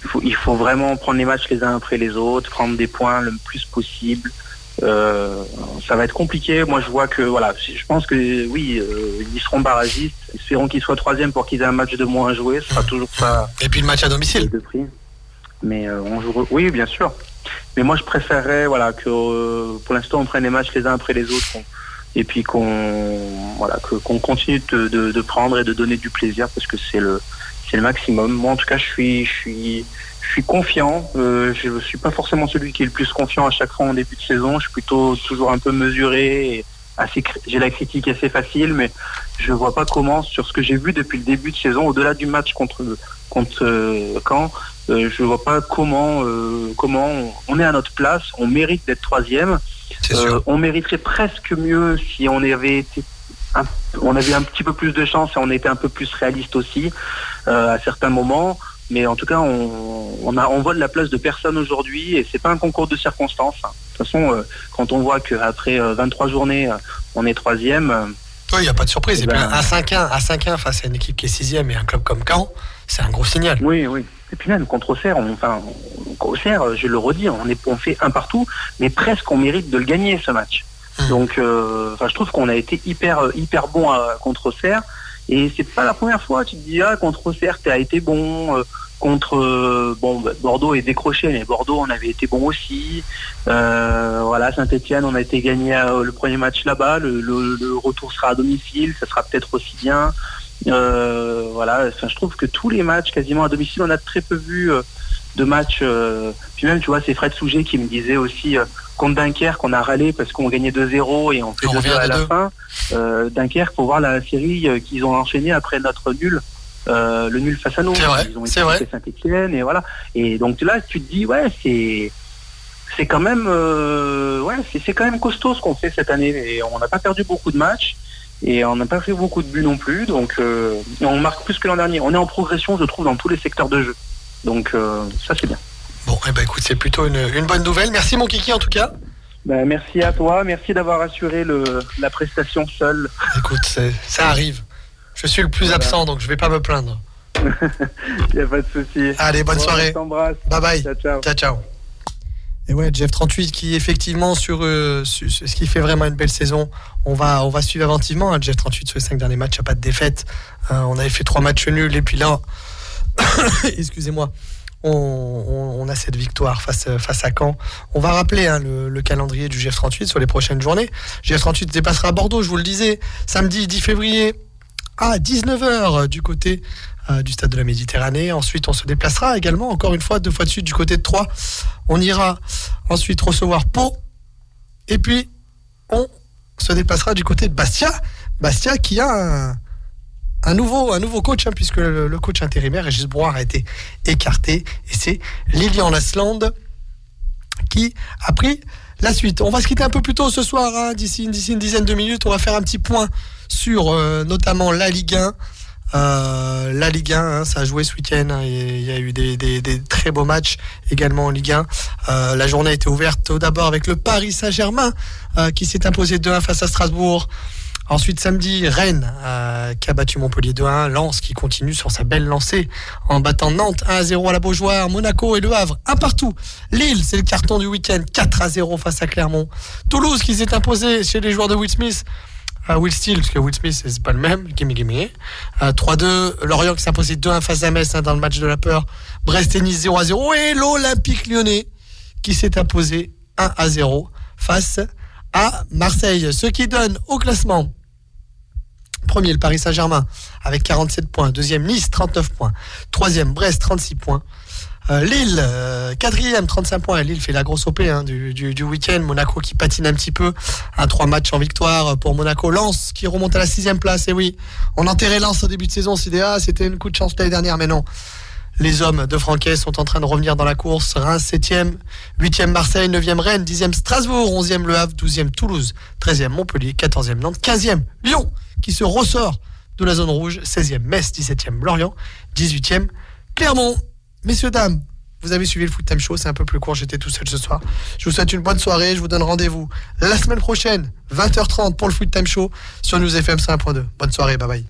il faut, il faut vraiment prendre les matchs les uns après les autres, prendre des points le plus possible. Euh, ça va être compliqué. Moi, je vois que voilà, je pense que oui, euh, ils seront barragistes. Espérons qu'ils soient troisième pour qu'ils aient un match de moins à jouer. Ce sera toujours ça Et puis le match à domicile. de prix. Mais euh, on joue. Oui, bien sûr. Mais moi, je préférerais, voilà, que pour l'instant, on prenne les matchs les uns après les autres, qu'on- et puis qu'on, voilà, qu'on continue de, prendre et de donner du plaisir, parce que c'est le, c'est le maximum. Moi, en tout cas, je suis, je suis, je suis confiant. Euh, je ne suis pas forcément celui qui est le plus confiant à chaque fois en début de saison. Je suis plutôt toujours un peu mesuré. Et assez, j'ai la critique assez facile, mais je vois pas comment, sur ce que j'ai vu depuis le début de saison, au-delà du match contre contre euh, Caen, euh, je vois pas comment euh, comment on est à notre place. On mérite d'être troisième. Euh, on mériterait presque mieux si on avait été un, on avait un petit peu plus de chance et on était un peu plus réaliste aussi euh, à certains moments. Mais en tout cas, on, on, a, on vole la place de personne aujourd'hui et c'est pas un concours de circonstances. De toute façon, euh, quand on voit qu'après euh, 23 journées, on est troisième, Oui, il n'y a pas de surprise. Et Ben- puis un 5-1 à 5-1 face à une équipe qui est sixième et un club comme Caen, c'est un gros signal. oui, oui. Et puis même contre Auxerre, on, enfin, on- Auxerre, je le redis, on, est, on fait un partout, mais presque on mérite de le gagner ce match. Mhm. Donc, euh, je trouve qu'on a été hyper, euh, hyper bon à- contre Auxerre. Et c'est pas la première fois. Tu te dis ah contre Auxerre, t'as été bon. euh, contre euh, bon bah, Bordeaux est décroché, mais Bordeaux on avait été bon aussi. Euh, voilà Saint-Étienne, on a été gagné le premier match là-bas. Le, le- le retour sera à domicile, ça sera peut-être aussi bien. Euh, voilà, enfin, je trouve que tous les matchs quasiment à domicile, on a très peu vu euh, de matchs. euh, puis même, tu vois, c'est Fred Souget qui me disait aussi contre Dunkerque, on a râlé parce qu'on gagnait 2-0 et on fait On 2-2 revient à la deux. fin. Euh, Dunkerque, pour voir la série qu'ils ont enchaîné après notre nul. euh, le nul face à nous. C'est vrai, Ils ont été Saint-Etienne et voilà. Et donc là, tu te dis, ouais, c'est c'est quand même euh, ouais, c'est c'est quand même costaud ce qu'on fait cette année. Et on n'a pas perdu beaucoup de matchs et on n'a pas fait beaucoup de buts non plus. Donc euh, on marque plus que l'an dernier. On est en progression, je trouve, dans tous les secteurs de jeu. Donc euh, ça c'est bien. Bon, eh ben écoute, c'est plutôt une, une bonne nouvelle. Merci mon kiki en tout cas. Ben, merci à toi, merci d'avoir assuré le, la prestation seule. Écoute, ça arrive. Je suis le plus Voilà. absent, donc je vais pas me plaindre. [LAUGHS] Il n'y a pas de souci. Allez, bonne Bon, soirée. je t'embrasse. Bye bye. Ciao, ciao. Ciao, ciao. Et ouais, Jeff 38 qui effectivement sur, euh, ce qui fait vraiment une belle saison. On va, suivre attentivement. hein, Jeff 38 sur les cinq derniers matchs, il n'y a pas de défaite. Euh, on avait fait trois matchs nuls et puis là, [COUGHS] excusez-moi, on, a cette victoire face, à Caen. On va rappeler hein, le, le calendrier du GF38 sur les prochaines journées. GF38 dépassera Bordeaux, je vous le disais, samedi 10 février à 19h du côté euh, du stade de la Méditerranée. Ensuite, on se déplacera également, encore une fois, deux fois de suite du côté de Troyes. On ira ensuite recevoir Pau. Et puis, on se déplacera du côté de Bastia. Bastia qui a un, nouveau, un nouveau coach, hein, puisque le, coach intérimaire, Régis Brouard, a été écarté. Et c'est Lilian Lasland qui a pris la suite. On va se quitter un peu plus tôt ce soir, hein, d'ici une, d'ici une dizaine de minutes. On va faire un petit point sur euh, notamment la Ligue 1. Euh, la Ligue 1, hein, ça a joué ce week-end. hein, Il y a eu des, très beaux matchs également en Ligue 1. Euh, la journée a été ouverte d'abord avec le Paris Saint-Germain euh, qui s'est imposé 2-1 face à Strasbourg. Ensuite, samedi, Rennes qui a battu Montpellier 2-1. Lens qui continue sur sa belle lancée en battant Nantes 1-0 à la Beaujoire. Monaco et Le Havre, un partout. Lille, c'est le carton du week-end, 4-0 face à Clermont. Toulouse qui s'est imposé chez les joueurs de Will Smith. Euh, Will Steele, parce que Will Smith, c'est pas le même. Gimme, gimme. Euh, 3-2. Lorient qui s'est imposé 2-1 face à Metz hein, dans le match de la peur. Brest et Nice 0-0. Et l'Olympique lyonnais qui s'est imposé 1-0 face à Marseille. Ce qui donne au classement Premier, le Paris Saint-Germain avec 47 points. Deuxième, Nice, 39 points. Troisième, Brest, 36 points. Euh, Lille, euh, quatrième, 35 points. Lille fait la grosse OP hein, du, du, week-end. Monaco qui patine un petit peu. Un trois matchs en victoire pour Monaco. Lens qui remonte à la sixième place. Et oui, on enterrait Lens au début de saison. Dit, ah, c'était une coup de chance l'année dernière, mais non. Les hommes de Franquet sont en train de revenir dans la course. Reims 7e, 8e Marseille, 9e Rennes, 10e Strasbourg, 11e Le Havre, 12e Toulouse, 13e Montpellier, 14e Nantes, 15e Lyon qui se ressort de la zone rouge, 16e Metz, 17e Lorient, 18e Clermont. Messieurs, dames, vous avez suivi le Foot Time Show, c'est un peu plus court, j'étais tout seul ce soir. Je vous souhaite une bonne soirée, je vous donne rendez-vous la semaine prochaine, 20h30 pour le Foot Time Show sur News FM 101.2. Bonne soirée, bye bye.